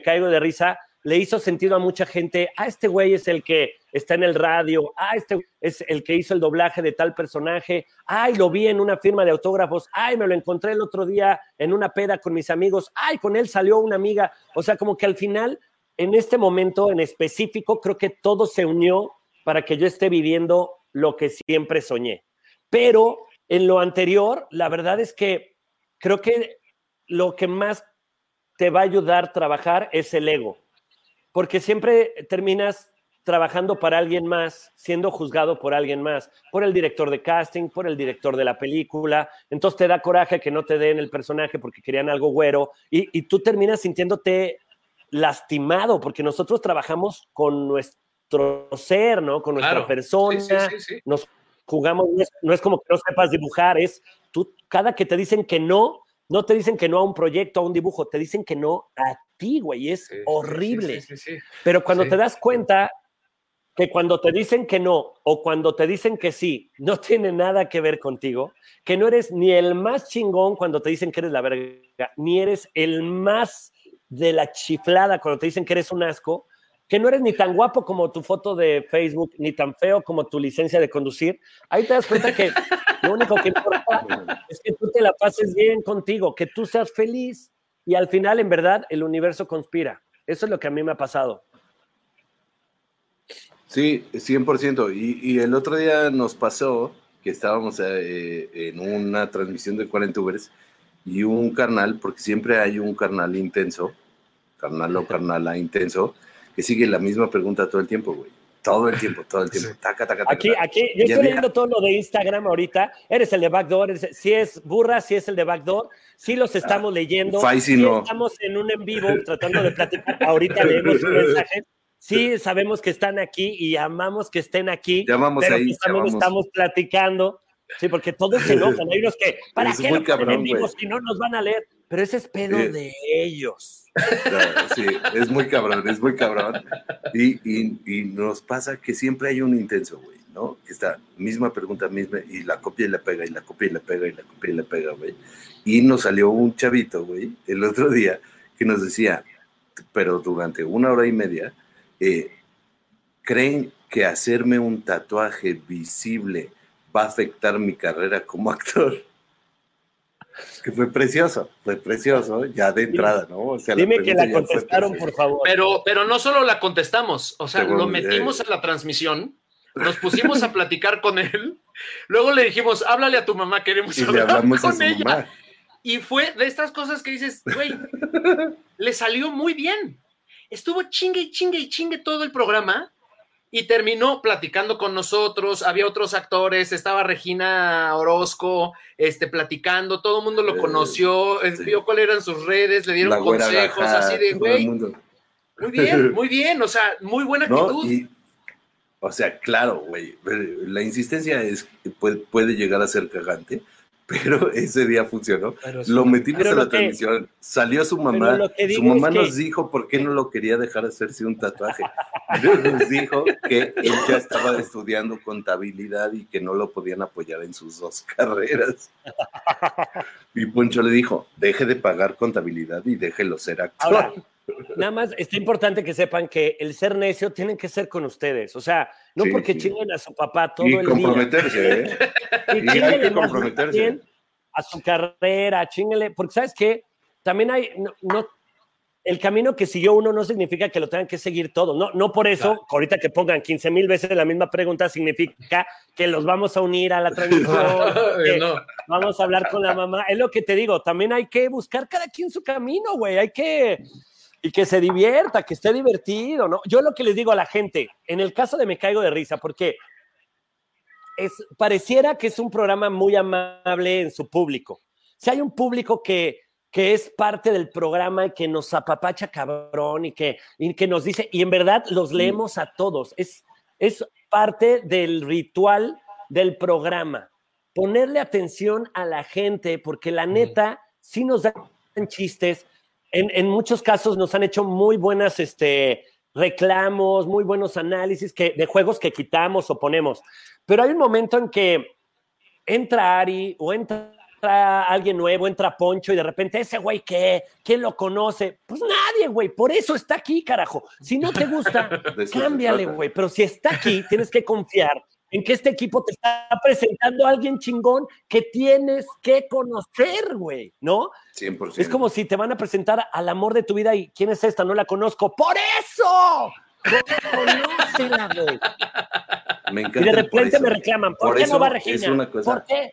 caigo de risa le hizo sentido a mucha gente, ah, este güey es el que está en el radio, ah, este es el que hizo el doblaje de tal personaje, ay, lo vi en una firma de autógrafos, ay, me lo encontré el otro día en una peda con mis amigos, ay, con él salió una amiga, o sea, como que al final, en este momento en específico, creo que todo se unió para que yo esté viviendo lo que siempre soñé. Pero en lo anterior, la verdad es que creo que lo que más te va a ayudar a trabajar es el ego porque siempre terminas trabajando para alguien más, siendo juzgado por alguien más, por el director de casting, por el director de la película. Entonces te da coraje que no te den el personaje porque querían algo güero y, tú terminas sintiéndote lastimado porque nosotros trabajamos con nuestro ser, ¿no? Con nuestra persona. nos jugamos, no es, como que no sepas dibujar, es tú, cada que te dicen que no, no te dicen que no a un proyecto, a un dibujo, te dicen que no a ti, güey, es horrible. Pero cuando te das cuenta, que cuando te dicen que no o cuando te dicen que sí, no [LAUGHS] tiene nada que ver contigo, que no eres ni el más chingón cuando te dicen que eres la verga, ni eres el más de la chiflada cuando te dicen que eres un asco, que no eres ni tan guapo como tu foto de Facebook, ni tan feo como tu licencia de conducir, ahí te das cuenta que [LAUGHS] lo único que importa es que tú te la pases bien contigo, que tú seas feliz y al final, en verdad, el universo conspira. Eso es lo que a mí me ha pasado. Sí, 100%. Y, y el otro día nos pasó que estábamos eh, en una transmisión de 40 Ubers y un carnal, porque siempre hay un carnal intenso, carnal o [LAUGHS] carnala intenso, que sigue la misma pregunta todo el tiempo, güey. Todo el tiempo, todo el tiempo. Taca, taca, taca, aquí, aquí, yo estoy leyendo todo lo de Instagram ahorita. Eres el de Backdoor. si es burra, si es el de Backdoor. Si los estamos leyendo. si no. Estamos en un en vivo tratando de platicar. Ahorita leemos [LAUGHS] un mensaje. Sí, sabemos que están aquí y amamos que estén aquí. Llamamos pero ahí, también estamos platicando. Sí, porque todos se enojan. Hay unos que, [LAUGHS] ¿para qué lo si no nos van a leer? Pero ese es pedo eh, de ellos. sí, es muy cabrón, es muy cabrón. Y, y, y, nos pasa que siempre hay un intenso, güey, ¿no? Que está, misma pregunta, misma, y la copia y la pega, y la copia y la pega, y la copia y la pega, güey. Y nos salió un chavito, güey, el otro día, que nos decía, pero durante una hora y media, eh, ¿creen que hacerme un tatuaje visible va a afectar mi carrera como actor? Que fue precioso, fue precioso, ya de entrada, ¿no? Dime que la contestaron, por favor. Pero, pero no solo la contestamos, o sea, lo metimos en la transmisión, nos [LAUGHS] pusimos a platicar con él, luego le dijimos, háblale a tu mamá, queremos hablar con ella. Y fue de estas cosas que dices, güey, [LAUGHS] le salió muy bien estuvo chingue y chingue y chingue todo el programa y terminó platicando con nosotros, había otros actores, estaba Regina Orozco, este, platicando, todo el mundo lo eh, conoció, vio cuáles eran sus redes, le dieron consejos, así de, güey, muy bien, [LAUGHS] muy bien, o sea, muy buena actitud. o sea, claro, güey, la insistencia es puede, puede llegar a ser cagante, pero ese día funcionó. lo metimos a la transmisión, salió su mamá, su mamá nos dijo por qué no lo quería dejar hacerse un tatuaje. nos dijo que él ya estaba estudiando contabilidad y que no lo podían apoyar en sus dos carreras. Y Poncho le dijo, deje de pagar contabilidad y déjelo ser actor. Nada más está importante que sepan que el ser necio tiene que ser con ustedes. O sea, no porque chinguen a su papá todo el comprometerse, día. ¿eh? [LAUGHS] Y, y hay que comprometerse. A su carrera, chingale. Porque, ¿sabes qué? También hay. No, el camino que siguió uno no significa que lo tengan que seguir todos. No, no por eso, ahorita que pongan 15 mil veces la misma pregunta, significa que los vamos a unir a la transmisión. [LAUGHS] Vamos a hablar con la mamá. Es lo que te digo. También hay que buscar cada quien su camino, güey. Hay que y que se divierta, que esté divertido, ¿no? Yo lo que les digo a la gente, en el caso de Me Caigo de Risa, porque es, pareciera que es un programa muy amable en su público. Si hay un público que, que es parte del programa y que nos apapacha cabrón y que, y que nos dice, y en verdad los leemos a todos, es, es parte del ritual del programa. Ponerle atención a la gente, porque la neta, sí nos dan chistes, en, muchos casos nos han hecho muy buenas este, reclamos, muy buenos análisis que, de juegos que quitamos o ponemos. Pero hay un momento en que entra Ari o entra alguien nuevo, entra Poncho y de repente ese güey, ¿qué? ¿Quién lo conoce? Pues nadie, güey. Por eso está aquí, carajo. Si no te gusta, [LAUGHS] cámbiale, güey. Pero si está aquí, tienes que confiar en que este equipo te está presentando a alguien chingón que tienes que conocer, güey, ¿no? 100%. Es como si te van a presentar al amor de tu vida y ¿quién es esta? No la conozco. ¡Por eso! Conócela, güey. Me encanta. Y de repente me reclaman, ¿por, qué no va Regina? ¿Por qué?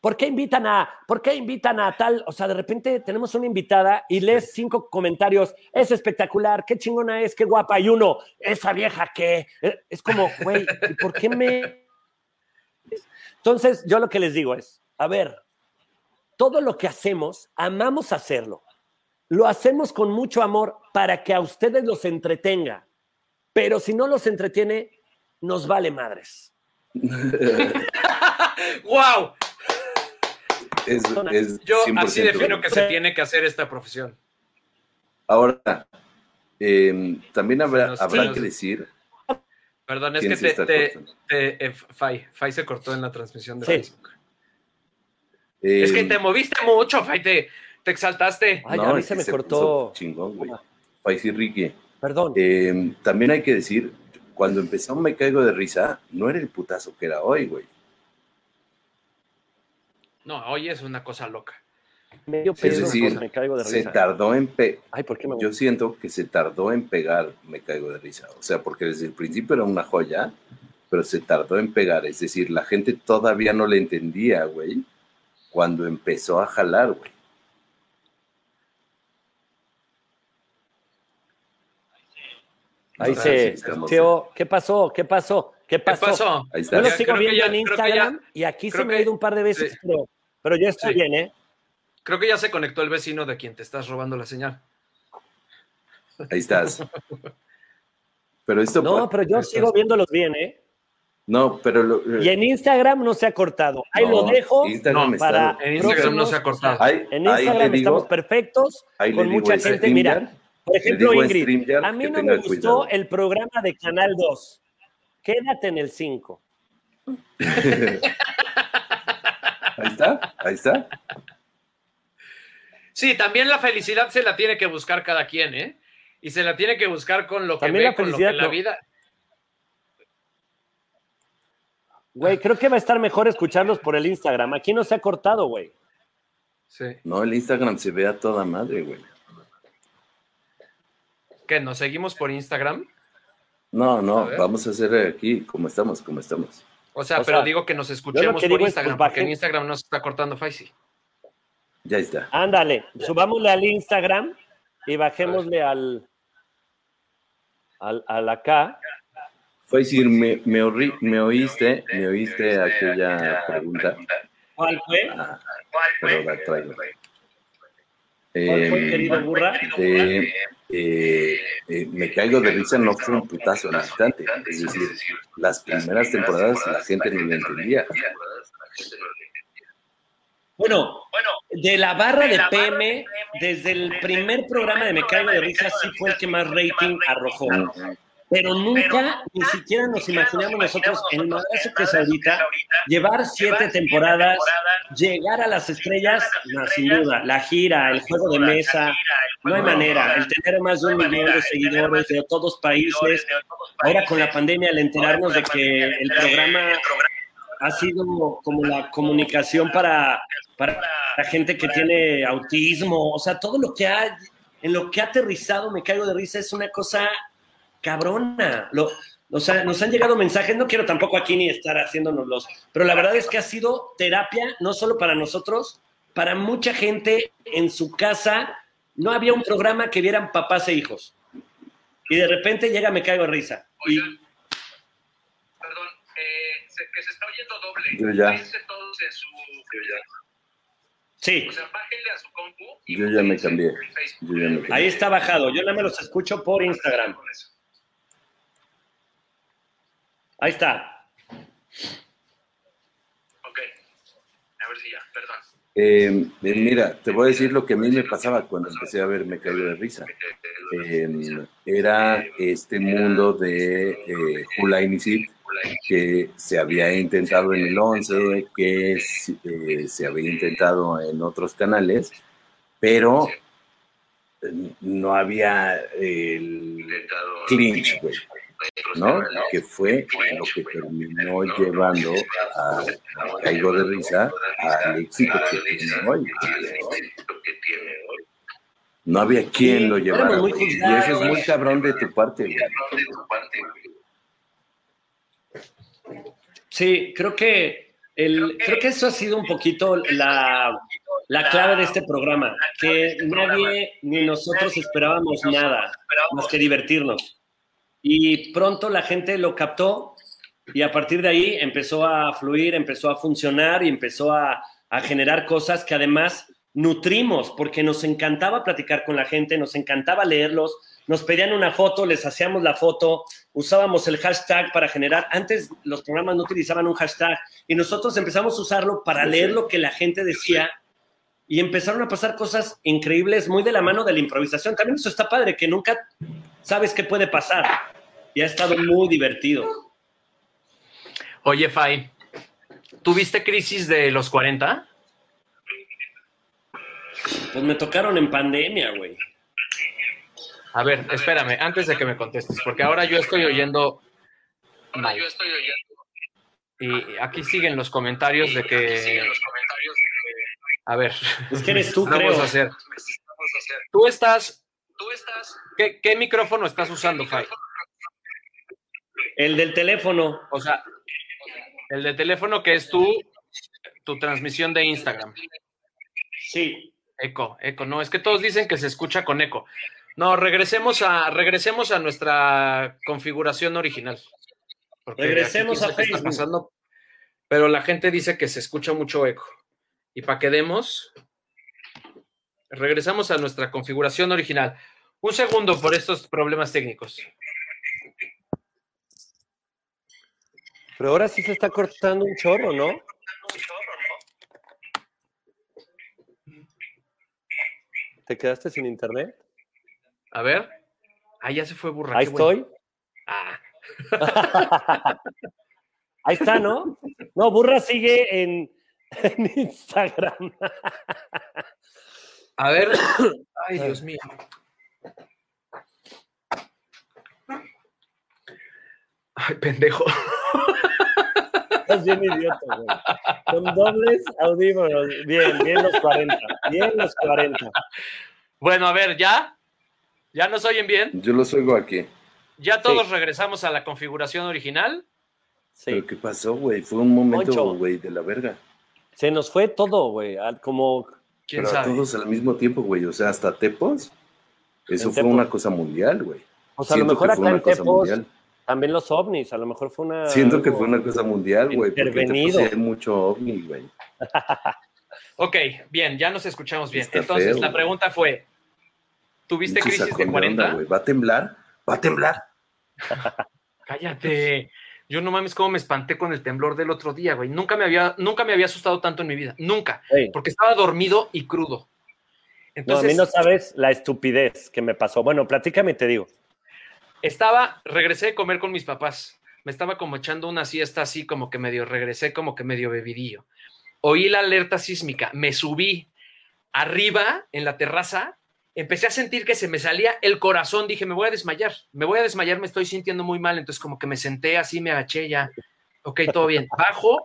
¿Por qué invitan a, por qué invitan a tal? O sea, de repente tenemos una invitada y lees cinco comentarios, es espectacular, qué chingona es, qué guapa, y uno, esa vieja que, eh, es como, güey, ¿por qué me...? Entonces, yo lo que les digo es, a ver, todo lo que hacemos, amamos hacerlo. Lo hacemos con mucho amor para que a ustedes los entretenga. Pero si no los entretiene, nos vale madres. [LAUGHS] ¡Wow! Yo así defino que se tiene que hacer esta profesión. Ahora, eh, también habrá, Nos- habrá nos- que decir. Perdón, es ¿Quién que se te, te, eh, Fai, Fai se cortó en la transmisión de Sí. Facebook. eh, Es que te moviste mucho, Fai, te, te exaltaste. Ay, no, a mí se me cortó. Chingón, güey. Faisy Ricky. Perdón. Eh, también hay que decir, cuando empezó Me Caigo de Risa, no era el putazo que era hoy, güey. No, hoy es una cosa loca. Medio es peso, decir, me caigo de Se risa. tardó en pe Ay, ¿por qué me yo siento que se tardó en pegar Me Caigo de Risa. O sea, porque desde el principio era una joya, pero se tardó en pegar. Es decir, la gente todavía no le entendía, güey, cuando empezó a jalar, güey. Ahí Ah, se. sí, Cheo, ¿qué pasó? ¿Qué pasó? ¿Qué ¿Qué pasó? pasó? Ahí está. Yo lo sigo viendo ya- en ya- Instagram y aquí se me ha ido un par de veces, sí. pero, pero ya estoy Sí. bien, ¿eh? Creo que ya se conectó el vecino de quien te estás robando la señal. Ahí estás. Pero esto. No, pero yo sigo viéndolos bien, ¿eh? No, pero. lo- Y en Instagram no se ha cortado. Ahí no, lo dejo Instagram No, está- para En Instagram no se ha cortado. Ahí, En ahí Instagram digo, estamos perfectos ahí con mucha gente. Mira, por ejemplo, Ingrid, a mí no me gustó cuidado. el programa de Canal 2. Quédate en el 5. [LAUGHS] Ahí está, ahí está. Sí, también la felicidad se la tiene que buscar cada quien, ¿eh? Y se la tiene que buscar con lo que ve, la con lo que felicidad, la vida. Güey, creo que va a estar mejor escucharlos por el Instagram. Aquí no se ha cortado, güey. Sí. No, el Instagram se ve a toda madre, güey. ¿Qué? ¿Nos seguimos por Instagram? No, no, vamos a hacer aquí como estamos, como estamos. O sea, O pero sea, digo que nos escuchemos que por digo es, Instagram, pues, porque en Instagram no se está cortando Faisy. Ya está. Ándale, subámosle al Instagram y bajémosle al, al, al acá. Fue decir, me, me, orri- me oíste, me oíste aquella pregunta. ¿Cuál fue? Ah, pero la traigo. ¿Cuál fue, Eh, querido burra? eh, eh, eh, me caigo de risa, no fue un putazo al instante. Es decir, las primeras temporadas la gente no lo entendía. Bueno, de la barra de PM, desde el primer programa de Me Caigo de Risa, sí fue el que más rating arrojó. Pero nunca, ni siquiera nos imaginamos nosotros, el madrazo que es ahorita, llevar siete temporadas, llegar a las estrellas, no, sin duda, la gira, el juego de mesa, no hay manera, el tener más de un millón de seguidores de todos países, ahora con la pandemia, al enterarnos de que el programa ha sido como la comunicación para, para la gente que tiene autismo, o sea, todo lo que ha, en lo que ha aterrizado, me caigo de risa, es una cosa cabrona. Lo, o sea, nos han llegado mensajes, no quiero tampoco aquí ni estar haciéndonos los, pero la verdad es que ha sido terapia, no solo para nosotros, para mucha gente en su casa. No había un programa que vieran papás e hijos. Y de repente llega Me Caigo de Risa. Y, Perdón, que se está oyendo doble. Yo ya. todos en su... sí, sea, bájenle a su compu. Yo ya me cambié. Yo ya me cambié. ahí está bajado. Yo nada me los escucho por Instagram. Ahí está. Ok. A ver si ya, perdón. Eh, eh, mira, te voy a decir lo que a mí me pasaba cuando empecé a ver Me Caigo de Risa. Eh, era este mundo de eh, Hula Inisit que se había intentado en el 11, que eh, se había intentado en otros canales, pero no había el clinch, güey, ¿no? Que fue lo que terminó llevando a, a Caigo de Risa al éxito que tiene hoy. No había quien lo llevara, güey, y eso es muy cabrón de tu parte, güey. Sí, creo que el, creo que eso ha sido un poquito la, la clave de este programa, que nadie ni nosotros esperábamos nada más que divertirnos. Y pronto la gente lo captó y a partir de ahí empezó a fluir, empezó a funcionar y empezó a, a generar cosas que además nutrimos, porque nos encantaba platicar con la gente, nos encantaba leerlos, nos pedían una foto, les hacíamos la foto, usábamos el hashtag para generar, antes los programas no utilizaban un hashtag y nosotros empezamos a usarlo para leer lo que la gente decía y empezaron a pasar cosas increíbles muy de la mano de la improvisación. También eso está padre, que nunca sabes qué puede pasar. Y ha estado muy divertido. Oye, Fai, ¿tuviste crisis de los 40? Pues me tocaron en pandemia, güey. A ver, espérame, antes de que me contestes, porque ahora yo estoy oyendo. Ahora yo estoy oyendo. Y aquí siguen los comentarios de que. A ver. Es que eres tú, [LAUGHS] Vamos creo. a hacer. Tú estás. Tú estás. ¿Qué, qué micrófono estás usando, Fai? El del teléfono. O sea, el de teléfono que es tu, tu transmisión de Instagram. Sí. Eco, eco, no, es que todos dicen que se escucha con eco. No, regresemos a, regresemos a nuestra configuración original. Porque Regresemos a qué está Facebook. pasando, pero la gente dice que se escucha mucho eco. Y para que demos, regresamos a nuestra configuración original. Un segundo por estos problemas técnicos. Pero ahora sí se está cortando un chorro, ¿no? ¿Te quedaste sin internet? A ver. Ah, ya se fue burra. Ahí bueno. estoy. Ah, [LAUGHS] Ahí está, ¿no? No, Burra sigue en, [LAUGHS] en Instagram. a ver. [COUGHS] Ay, Dios mío. Ay, pendejo. [LAUGHS] Estás bien idiota, güey. Con dobles audífonos. Bien, bien los 40. Bien los 40. Bueno, a ver, ¿ya? ¿Ya nos oyen bien? Yo los oigo aquí. ¿Ya todos regresamos a la configuración original? Sí. ¿Pero qué pasó, güey? Fue un momento, güey, de la verga. Se nos fue todo, güey. Como ¿Quién Pero a sabe? todos al mismo tiempo, güey. O sea, hasta Tepos. Eso En fue Tepos. una cosa mundial, güey. O sea, a lo mejor acá una en cosa Tepos mundial. también los ovnis, a lo mejor fue una. Siento que fue una cosa mundial, güey. Porque intervenido. sí hay mucho ovni, güey. [LAUGHS] Ok, bien, ya nos escuchamos bien. Está Entonces, feo, la pregunta fue, ¿tuviste crisis de de onda, 40? güey. ¿Va a temblar? ¿Va a temblar? [LAUGHS] Cállate. Yo no mames cómo me espanté con el temblor del otro día, güey. Nunca me había, nunca me había asustado tanto en mi vida. Nunca. Porque estaba dormido y crudo. no, a Entonces, mí no sabes la estupidez que me pasó. Bueno, platícame y te digo. estaba, regresé de comer con mis papás. Me estaba como echando una siesta así, como que medio, regresé como que medio bebidillo. Oí la alerta sísmica, me subí arriba en la terraza, empecé a sentir que se me salía el corazón, dije, me voy a desmayar, me voy a desmayar, me estoy sintiendo muy mal, entonces como que me senté así, me agaché ya, ok, todo bien, bajo,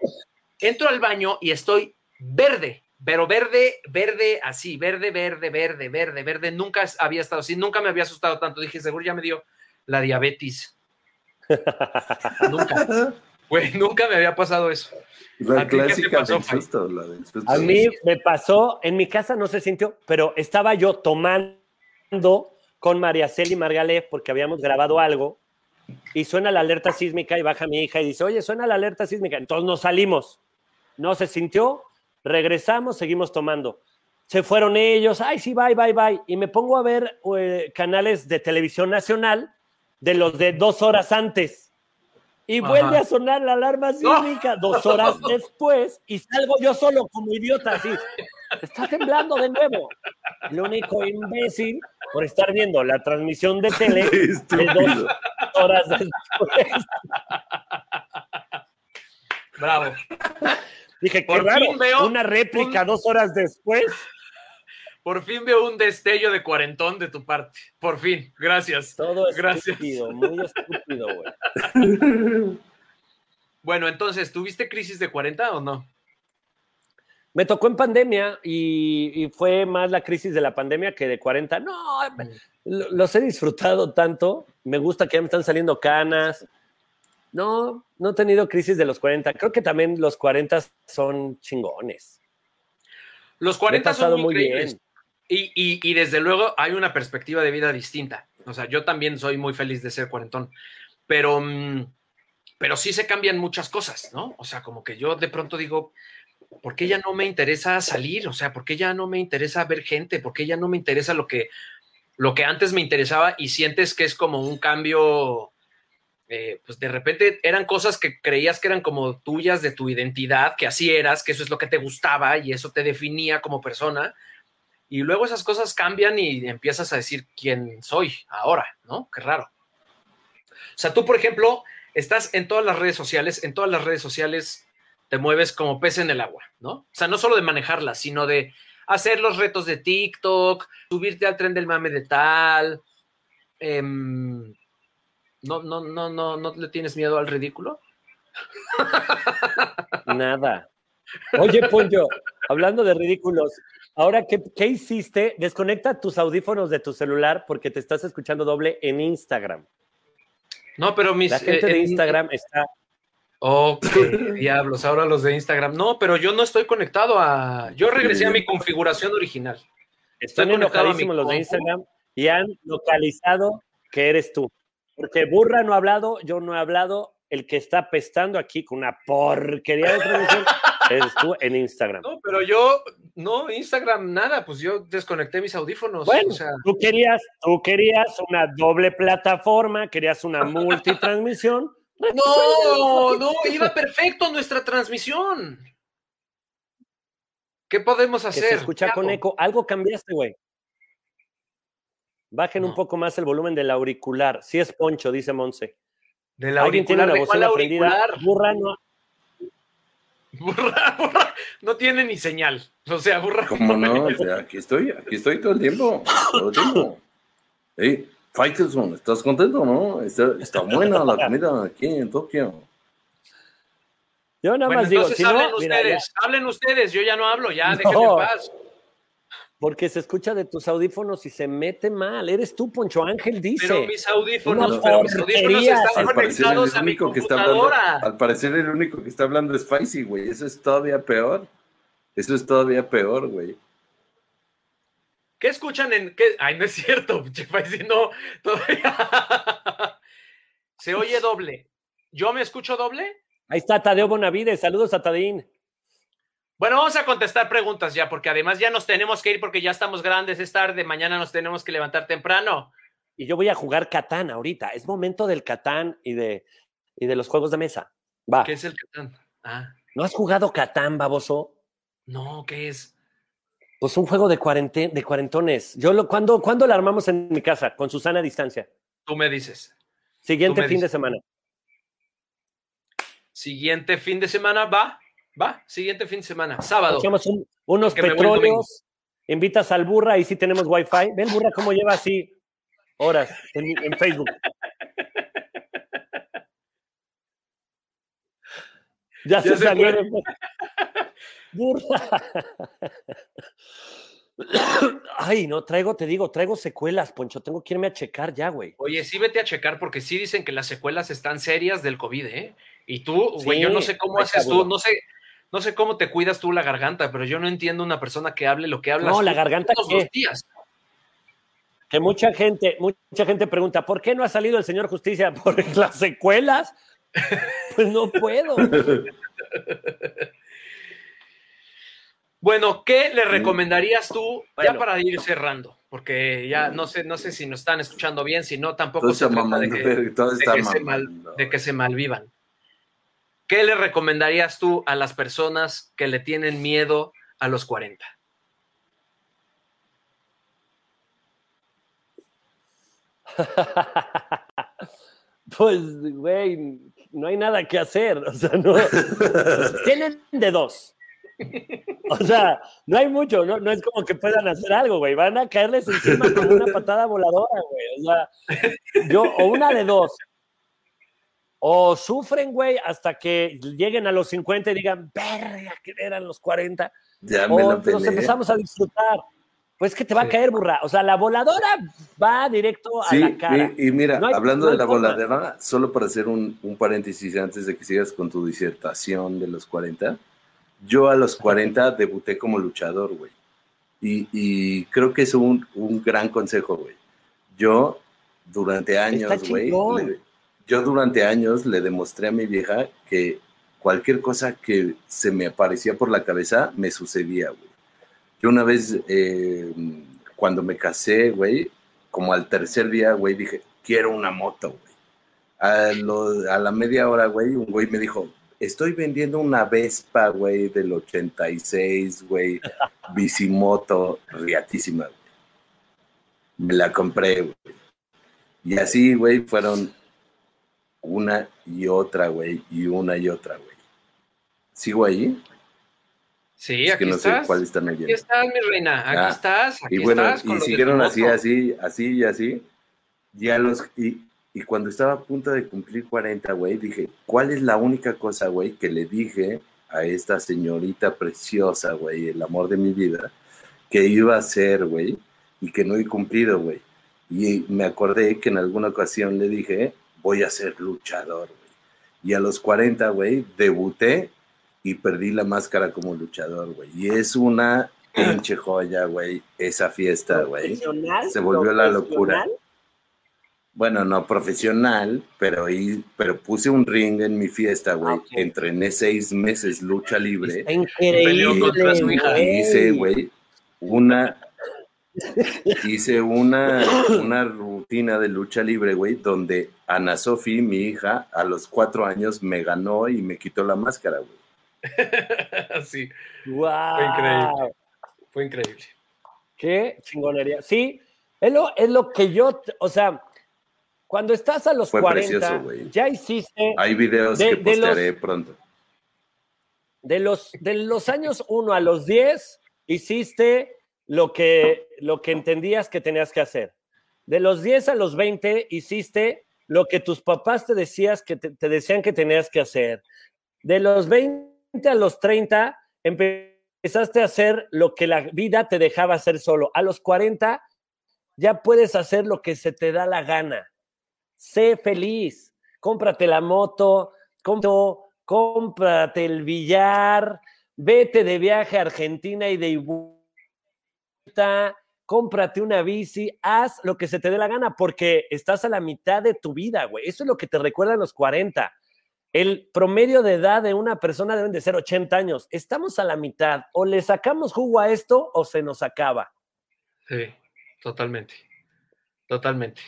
entro al baño y estoy verde, pero verde, verde, así, verde, verde, verde, verde, verde, nunca había estado así, nunca me había asustado tanto, dije, seguro ya me dio la diabetes. [LAUGHS] nunca, güey, [LAUGHS] nunca me había pasado eso. La ¿A ti qué te clásica pasó, del Pai? susto, la del susto. A mí me pasó, en mi casa no se sintió, pero estaba yo tomando con María Celi Margalef porque habíamos grabado algo y suena la alerta sísmica y baja mi hija y dice, oye, suena la alerta sísmica. Entonces nos salimos. No se sintió, regresamos, seguimos tomando. Se fueron ellos, ay, sí, bye, bye, bye. Y me pongo a ver eh, canales de televisión nacional de los de dos horas antes. Y Ajá. vuelve a sonar la alarma sísmica dos horas [LAUGHS] después y salgo yo solo como idiota así. Está temblando de nuevo. El único imbécil por estar viendo la transmisión de tele [LAUGHS] de dos horas después. Bravo. Dije, qué raro, veo una réplica dos horas después. Por fin veo un destello de cuarentón de tu parte. Por fin. Gracias. Todo Gracias. estúpido, muy estúpido, güey. [LAUGHS] Bueno, entonces, ¿tuviste crisis de 40 o no? Me tocó en pandemia y, y fue más la crisis de la pandemia que de 40. No, lo- los he disfrutado tanto. Me gusta que ya me están saliendo canas. No, no he tenido crisis de los 40. Creo que también los 40 son chingones. Los Me he 40 pasado son muy increíbles. bien. Y, desde luego hay una perspectiva de vida distinta. O sea, yo también soy muy feliz de ser cuarentón, pero, mm, pero sí se cambian muchas cosas, ¿no? O sea, como que yo de pronto digo, ¿por qué ya no me interesa salir? O sea, ¿por qué ya no me interesa ver gente? ¿Por qué ya no me interesa lo que, lo que antes me interesaba y sientes que es como un cambio? eh, pues de repente eran cosas que creías que eran como tuyas de tu identidad, que así eras, que eso es lo que te gustaba y eso te definía como persona Y luego esas cosas cambian y empiezas a decir quién soy ahora, ¿no? Qué raro. O sea, tú, por ejemplo, estás en todas las redes sociales, en todas las redes sociales te mueves como pez en el agua, ¿no? O sea, no solo de manejarlas, sino de hacer los retos de TikTok, subirte al tren del mame de tal. Em, no, no, no, no, no le tienes miedo al ridículo. Nada. Oye, Poncho, hablando de ridículos, ahora, ¿qué, ¿qué, hiciste? Desconecta tus audífonos de tu celular porque te estás escuchando doble en Instagram. No, pero mis... La gente eh, de en- Instagram está... Oh, [LAUGHS] qué diablos, ahora los de Instagram. No, pero yo no estoy conectado a... Yo regresé a mi configuración original. Están enojadísimos los de. Instagram y han localizado que eres tú. Porque Burra no ha hablado, yo no he hablado. El que está pestando aquí con una porquería de transmisión [LAUGHS] eres tú en Instagram. No, pero yo, no, Instagram, nada, pues yo desconecté mis audífonos. Bueno, o sea, tú querías, tú querías una doble plataforma, querías una multitransmisión. [LAUGHS] no, no, iba perfecto nuestra transmisión. ¿Qué podemos que hacer? se escucha ¿Qué con eco. Algo cambiaste, güey. Bajen un poco más el volumen del auricular. Si es Poncho, dice Monse. Del Alguien tiene auricular, una ¿de cuál bocina prendida. auricular? Burra no. Burra, [LAUGHS] burra, no tiene ni señal. O sea, burra. ¿Cómo no? O sea, aquí estoy, aquí estoy todo el tiempo. Todo el tiempo. Hey, Faitelson, ¿estás contento, no? Está, está buena la [LAUGHS] comida aquí en Tokio. Yo nada Bueno, más digo, entonces si no, hablen mira, ya, ustedes, hablen ustedes, yo ya no hablo, ya, [LAUGHS] No. déjenme en paz. Porque se escucha de tus audífonos y se mete mal. Eres tú, Poncho Ángel, dice. Pero mis audífonos, pero mis audífonos están Al parecer, el conectados a mi único que está hablando, computadora. al parecer el único que está hablando es Spicy, güey. Eso es todavía peor. Eso es todavía peor, güey. ¿Qué escuchan en qué? Ay, no es cierto, si no, todavía. Se oye doble. ¿Yo me escucho doble? Ahí está Tadeo Bonavides. Saludos a Tadín. Bueno, vamos a contestar preguntas ya, porque además ya nos tenemos que ir porque ya estamos grandes, es tarde, mañana nos tenemos que levantar temprano. Y yo voy a jugar Catán ahorita. Es momento del Catán y de, y de los juegos de mesa. Va. ¿Qué es el Catán? Ah, ¿No has jugado Catán, baboso? no, ¿qué es? Pues un juego de, de cuarentones. Yo lo, ¿cuándo, ¿Cuándo lo armamos en mi casa? Con Susana a distancia. Tú me dices. Siguiente me fin de semana. Siguiente fin de semana, va, va, siguiente fin de semana, sábado. Echamos un- unos el petróleos. Invitas al burra y sí tenemos wifi. Ven, burra, cómo lleva así horas en, en Facebook. [LAUGHS] Ya, se, se salió de... [LAUGHS] Burra. Ay, no, traigo, te digo, traigo secuelas, Poncho. Tengo que irme a checar ya, güey. Oye, sí vete a checar porque sí dicen que las secuelas están serias del COVID, ¿eh? Y tú, güey, Sí, yo no sé cómo haces tú, no sé, no sé cómo te cuidas tú la garganta, pero yo no entiendo una persona que hable lo que hablas No, la garganta, todos ¿qué? los días. Que mucha gente, mucha gente pregunta, ¿por qué no ha salido el señor Justicia? [LAUGHS] ¿Por las secuelas? Pues no puedo. [LAUGHS] Bueno, ¿qué le recomendarías tú ya para ir cerrando? Porque ya no sé, no sé si nos están escuchando bien, si no, tampoco se trata de que, [LAUGHS] de está que se mal- de que se malvivan. ¿Qué le recomendarías tú a las personas que le tienen miedo a los 40? [LAUGHS] Pues, güey, no hay nada que hacer. O sea, no. Tienen de dos. O sea, no hay mucho, no, no es como que puedan hacer algo, güey. Van a caerles encima como una patada voladora, güey. O sea, yo, o una de dos. O sufren, güey, hasta que lleguen a los 50 y digan, verga, que eran los 40. Ya me O nos empezamos a disfrutar. Pues que te va Sí. a caer, burra. O sea, la voladora va directo a Sí, la cara. y, y mira, No hay- hablando no de la forma. voladera, solo para hacer un, un paréntesis antes de que sigas con tu disertación de los 40, yo a los 40 debuté como luchador, güey. Y, y creo que es un, un gran consejo, güey. Yo, durante años, güey, yo durante años le demostré a mi vieja que cualquier cosa que se me aparecía por la cabeza me sucedía, güey. Yo una vez, eh, cuando me casé, güey, como al tercer día, güey, dije, quiero una moto, güey. A, a la media hora, güey, un güey me dijo, estoy vendiendo una Vespa, güey, del 86, güey, bicimoto, riatísima, güey. Me la compré, güey. Y así, güey, fueron una y otra, güey, y una y otra, güey. ¿Sigo ahí? Sí, Es aquí que no estás. sé cuál están oyendo. Aquí estás, mi reina. Aquí Ah, estás. Aquí y bueno, estás. y siguieron así, así, así y así. Ya los, y, y cuando estaba a punto de cumplir 40, güey, dije, ¿cuál es la única cosa, güey, que le dije a esta señorita preciosa, güey, el amor de mi vida, que iba a hacer, güey, y que no he cumplido, güey? Y me acordé que en alguna ocasión le dije, voy a ser luchador, güey. Y a los 40, güey, debuté y perdí la máscara como luchador, güey. Y es una pinche joya, güey, esa fiesta, güey. Profesional, Se volvió la profesional. locura. Bueno, no profesional, pero, pero puse un ring en mi fiesta, güey. Ah, ok. Entrené seis meses lucha libre. Está increíble. contra su hija. Y hice, güey, una. Hice una, una rutina de lucha libre, güey, donde Ana Sofi, mi hija, a los cuatro años me ganó y me quitó la máscara, güey. [LAUGHS] sí, Wow. Fue increíble. fue increíble. Qué chingonería. Sí, es lo, es lo que yo, o sea, cuando estás a los Fue 40, precioso, güey. ya hiciste Hay videos De- que de los- postearé pronto. de los, de los años 1 a los 10, hiciste lo que, lo que entendías que tenías que hacer. De los 10 a los 20, hiciste lo que tus papás te, decías que te, decían que tenías que hacer. De los 20 a los 30, empezaste a hacer lo que la vida te dejaba hacer solo. A los 40, ya puedes hacer lo que se te da la gana. Sé feliz. Cómprate la moto, cómprate, cómprate el billar, vete de viaje a Argentina y de cómprate una bici, haz lo que se te dé la gana, porque estás a la mitad de tu vida, güey. Eso es lo que te recuerdan los 40. El promedio de edad de una persona deben de ser 80 años. Estamos a la mitad. O le sacamos jugo a esto o se nos acaba. Sí, totalmente. Totalmente.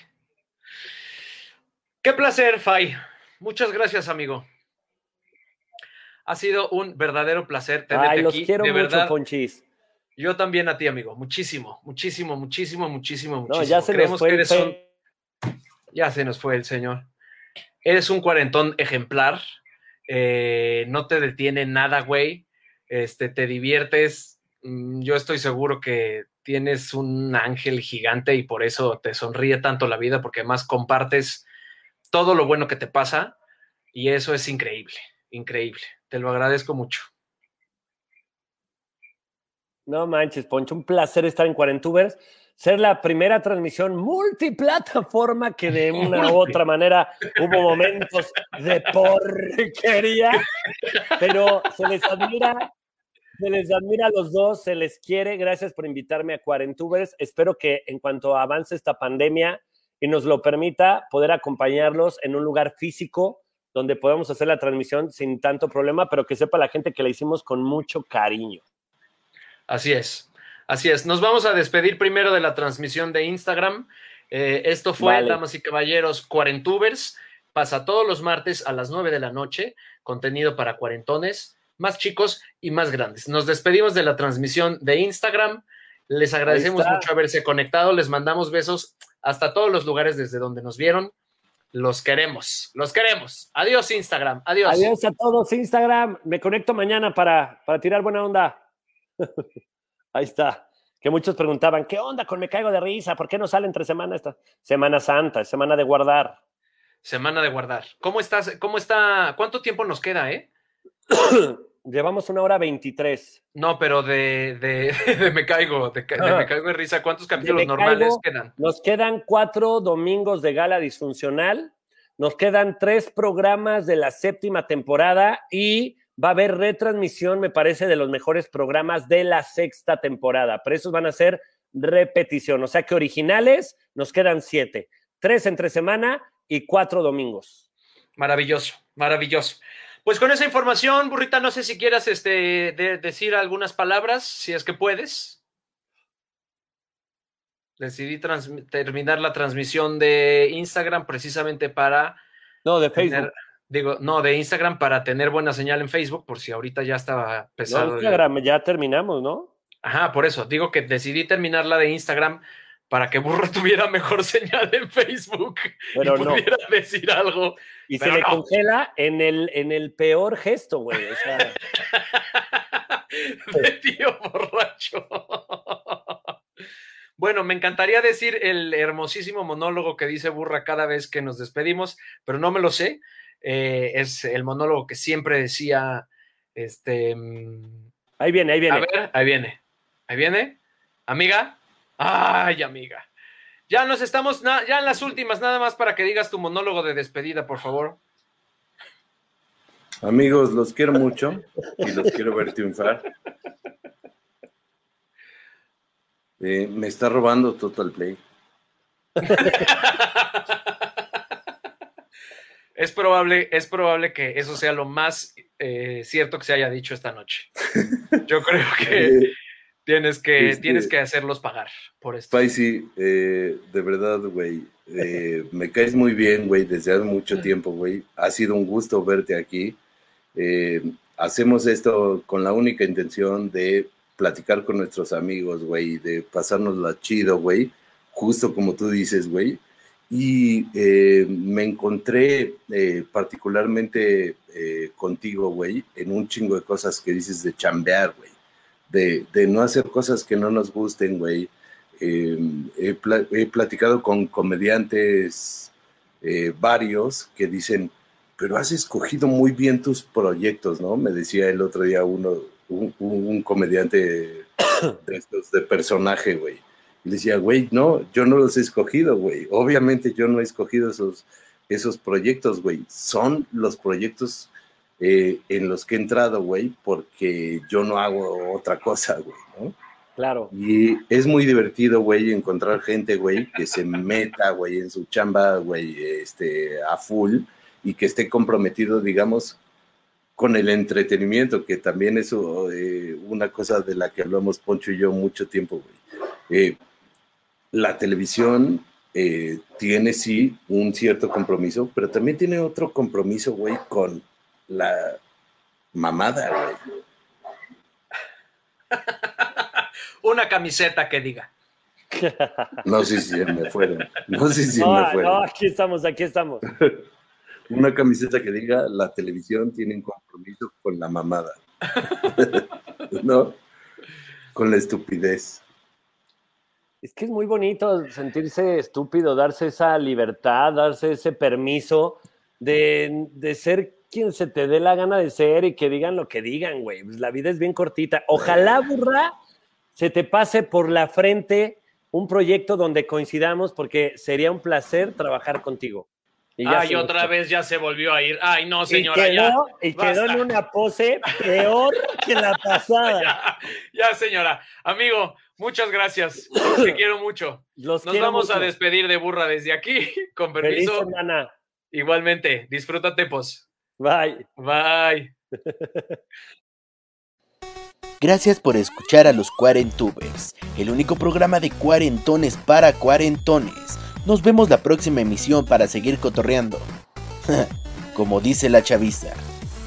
Qué placer, Fay. Muchas gracias, amigo. Ha sido un verdadero placer tenerte Ay, los aquí. quiero de mucho, verdad. Ponchis. Yo también a ti, amigo. Muchísimo, muchísimo, muchísimo, muchísimo, muchísimo. No, ya se nos Creemos fue que el eres un- Ya se nos fue el señor. Eres un cuarentón ejemplar. eh, no te detiene nada, güey. Este, te diviertes. Mm, Yo estoy seguro que tienes un ángel gigante y por eso te sonríe tanto la vida, porque además compartes todo lo bueno que te pasa y eso es increíble, increíble. Te lo agradezco mucho. No manches, Poncho, un placer estar en Cuarentubers. Ser la primera transmisión multiplataforma que de una u otra manera hubo momentos de porquería, pero se les admira, se les admira a los dos, se les quiere. Gracias por invitarme a Cuarentubers. Espero que en cuanto avance esta pandemia y nos lo permita, poder acompañarlos en un lugar físico donde podamos hacer la transmisión sin tanto problema, pero que sepa la gente que la hicimos con mucho cariño. Así es, así es. Nos vamos a despedir primero de la transmisión de Instagram. Eh, esto fue, Vale. damas y caballeros, Cuarentubers. Pasa todos los martes a las 9 de la noche. Contenido para cuarentones, más chicos y más grandes. Nos despedimos de la transmisión de Instagram. Les agradecemos mucho haberse conectado. Les mandamos besos hasta todos los lugares desde donde nos vieron. Los queremos, los queremos. Adiós, Instagram. Adiós. Adiós a todos, Instagram. Me conecto mañana para, para tirar buena onda. Ahí está. Que muchos preguntaban, ¿qué onda con Me Caigo de Risa? ¿Por qué no sale entre semana esta? Semana Santa, es semana de guardar. Semana de guardar. ¿Cómo estás? ¿Cómo está? ¿Cuánto tiempo nos queda, eh? [COUGHS] Llevamos una hora veintitrés. No, pero de, de, [LAUGHS] de me caigo, de, me caigo de risa. ¿Cuántos capítulos normales Caigo. quedan? Nos quedan cuatro domingos de gala disfuncional. Nos quedan tres programas de la séptima temporada y va a haber retransmisión, me parece, de los mejores programas de la sexta temporada. Pero esos van a ser repetición. O sea que originales nos quedan siete. Tres entre semana y cuatro domingos. Maravilloso, maravilloso. Pues con esa información, Burrita, no sé si quieras este, de- decir algunas palabras, si es que puedes. Decidí terminar la transmisión de Instagram precisamente para No, de tener- Facebook. Digo, no, de Instagram para tener buena señal en Facebook, por si ahorita ya estaba pesado. No, Instagram ya terminamos, ¿no? Ajá, por eso. Digo que decidí terminar la de Instagram para que Burro [LAUGHS] tuviera mejor señal en Facebook Pero y pudiera decir algo. Y se le congela en el, en el peor gesto, güey. O sea... [LAUGHS] de tío borracho. [LAUGHS] Bueno, me encantaría decir el hermosísimo monólogo que dice Burra cada vez que nos despedimos, pero no me lo sé. Eh, es el monólogo que siempre decía, este... Mm, ahí viene, ahí viene. A ver, ahí viene. Ahí viene. Amiga. Ay, amiga. Ya nos estamos, ya en las últimas, nada más para que digas tu monólogo de despedida, por favor. Amigos, los quiero mucho y los quiero ver triunfar. Eh, me está robando Total Play. [LAUGHS] es probable, es probable que eso sea lo más eh, cierto que se haya dicho esta noche. [LAUGHS] Yo creo que eh, tienes que, este tienes que hacerlos pagar por esto. Spicy, de verdad, güey, [LAUGHS] me caes muy bien, güey, desde hace mucho mm. tiempo, güey. Ha sido un gusto verte aquí. hacemos esto con la única intención de platicar con nuestros amigos, güey, de pasarnos la chido, güey, justo como tú dices, güey. Y eh, me encontré eh, particularmente eh, contigo, güey, en un chingo de cosas que dices de chambear, güey, de, no hacer cosas que no nos gusten, güey. He, he, platicado con comediantes varios que dicen, pero has escogido muy bien tus proyectos, ¿no? Me decía el otro día uno, un, comediante de estos de personaje, güey. Le decía, güey, no, yo no los he escogido, güey. Obviamente yo no he escogido esos, esos proyectos, güey. Son los proyectos eh, en los que he entrado, güey, porque yo no hago otra cosa, güey, ¿no? Claro. Y es muy divertido, güey, encontrar gente, güey, que se meta, güey, en su chamba, güey, este, a full y que esté comprometido, digamos, con el entretenimiento, que también es eh, una cosa de la que hablamos Poncho y yo mucho tiempo, güey. Eh, la televisión eh, tiene sí un cierto compromiso, pero también tiene otro compromiso, güey, con la mamada, güey. [LAUGHS] una camiseta que diga. [LAUGHS] No sé si me fueron. No sé si me fueron. No, aquí estamos, aquí estamos. [LAUGHS] una camiseta que diga la televisión tiene un compromiso con la mamada. ¿No? Con la estupidez. Es que es muy bonito sentirse estúpido, darse esa libertad, darse ese permiso de, ser quien se te dé la gana de ser y que digan lo que digan, güey. Pues la vida es bien cortita. Ojalá, burra, se te pase por la frente un proyecto donde coincidamos porque sería un placer trabajar contigo. Y Ay, otra vez ya se volvió a ir. Ay, no, señora. Y quedó, y quedó en una pose peor que la [LAUGHS] pasada. ya, señora. Amigo, muchas gracias. [COUGHS] Te quiero mucho. Nos vamos a despedir de burra desde aquí. [LAUGHS] Con permiso. Feliz Igualmente. Disfrútate, pues. Bye. Bye. [LAUGHS] Gracias por escuchar a los Cuarentubers, el único programa de cuarentones para cuarentones nos vemos la próxima emisión para seguir cotorreando. [LAUGHS] Como dice la chaviza.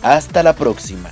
Hasta la próxima.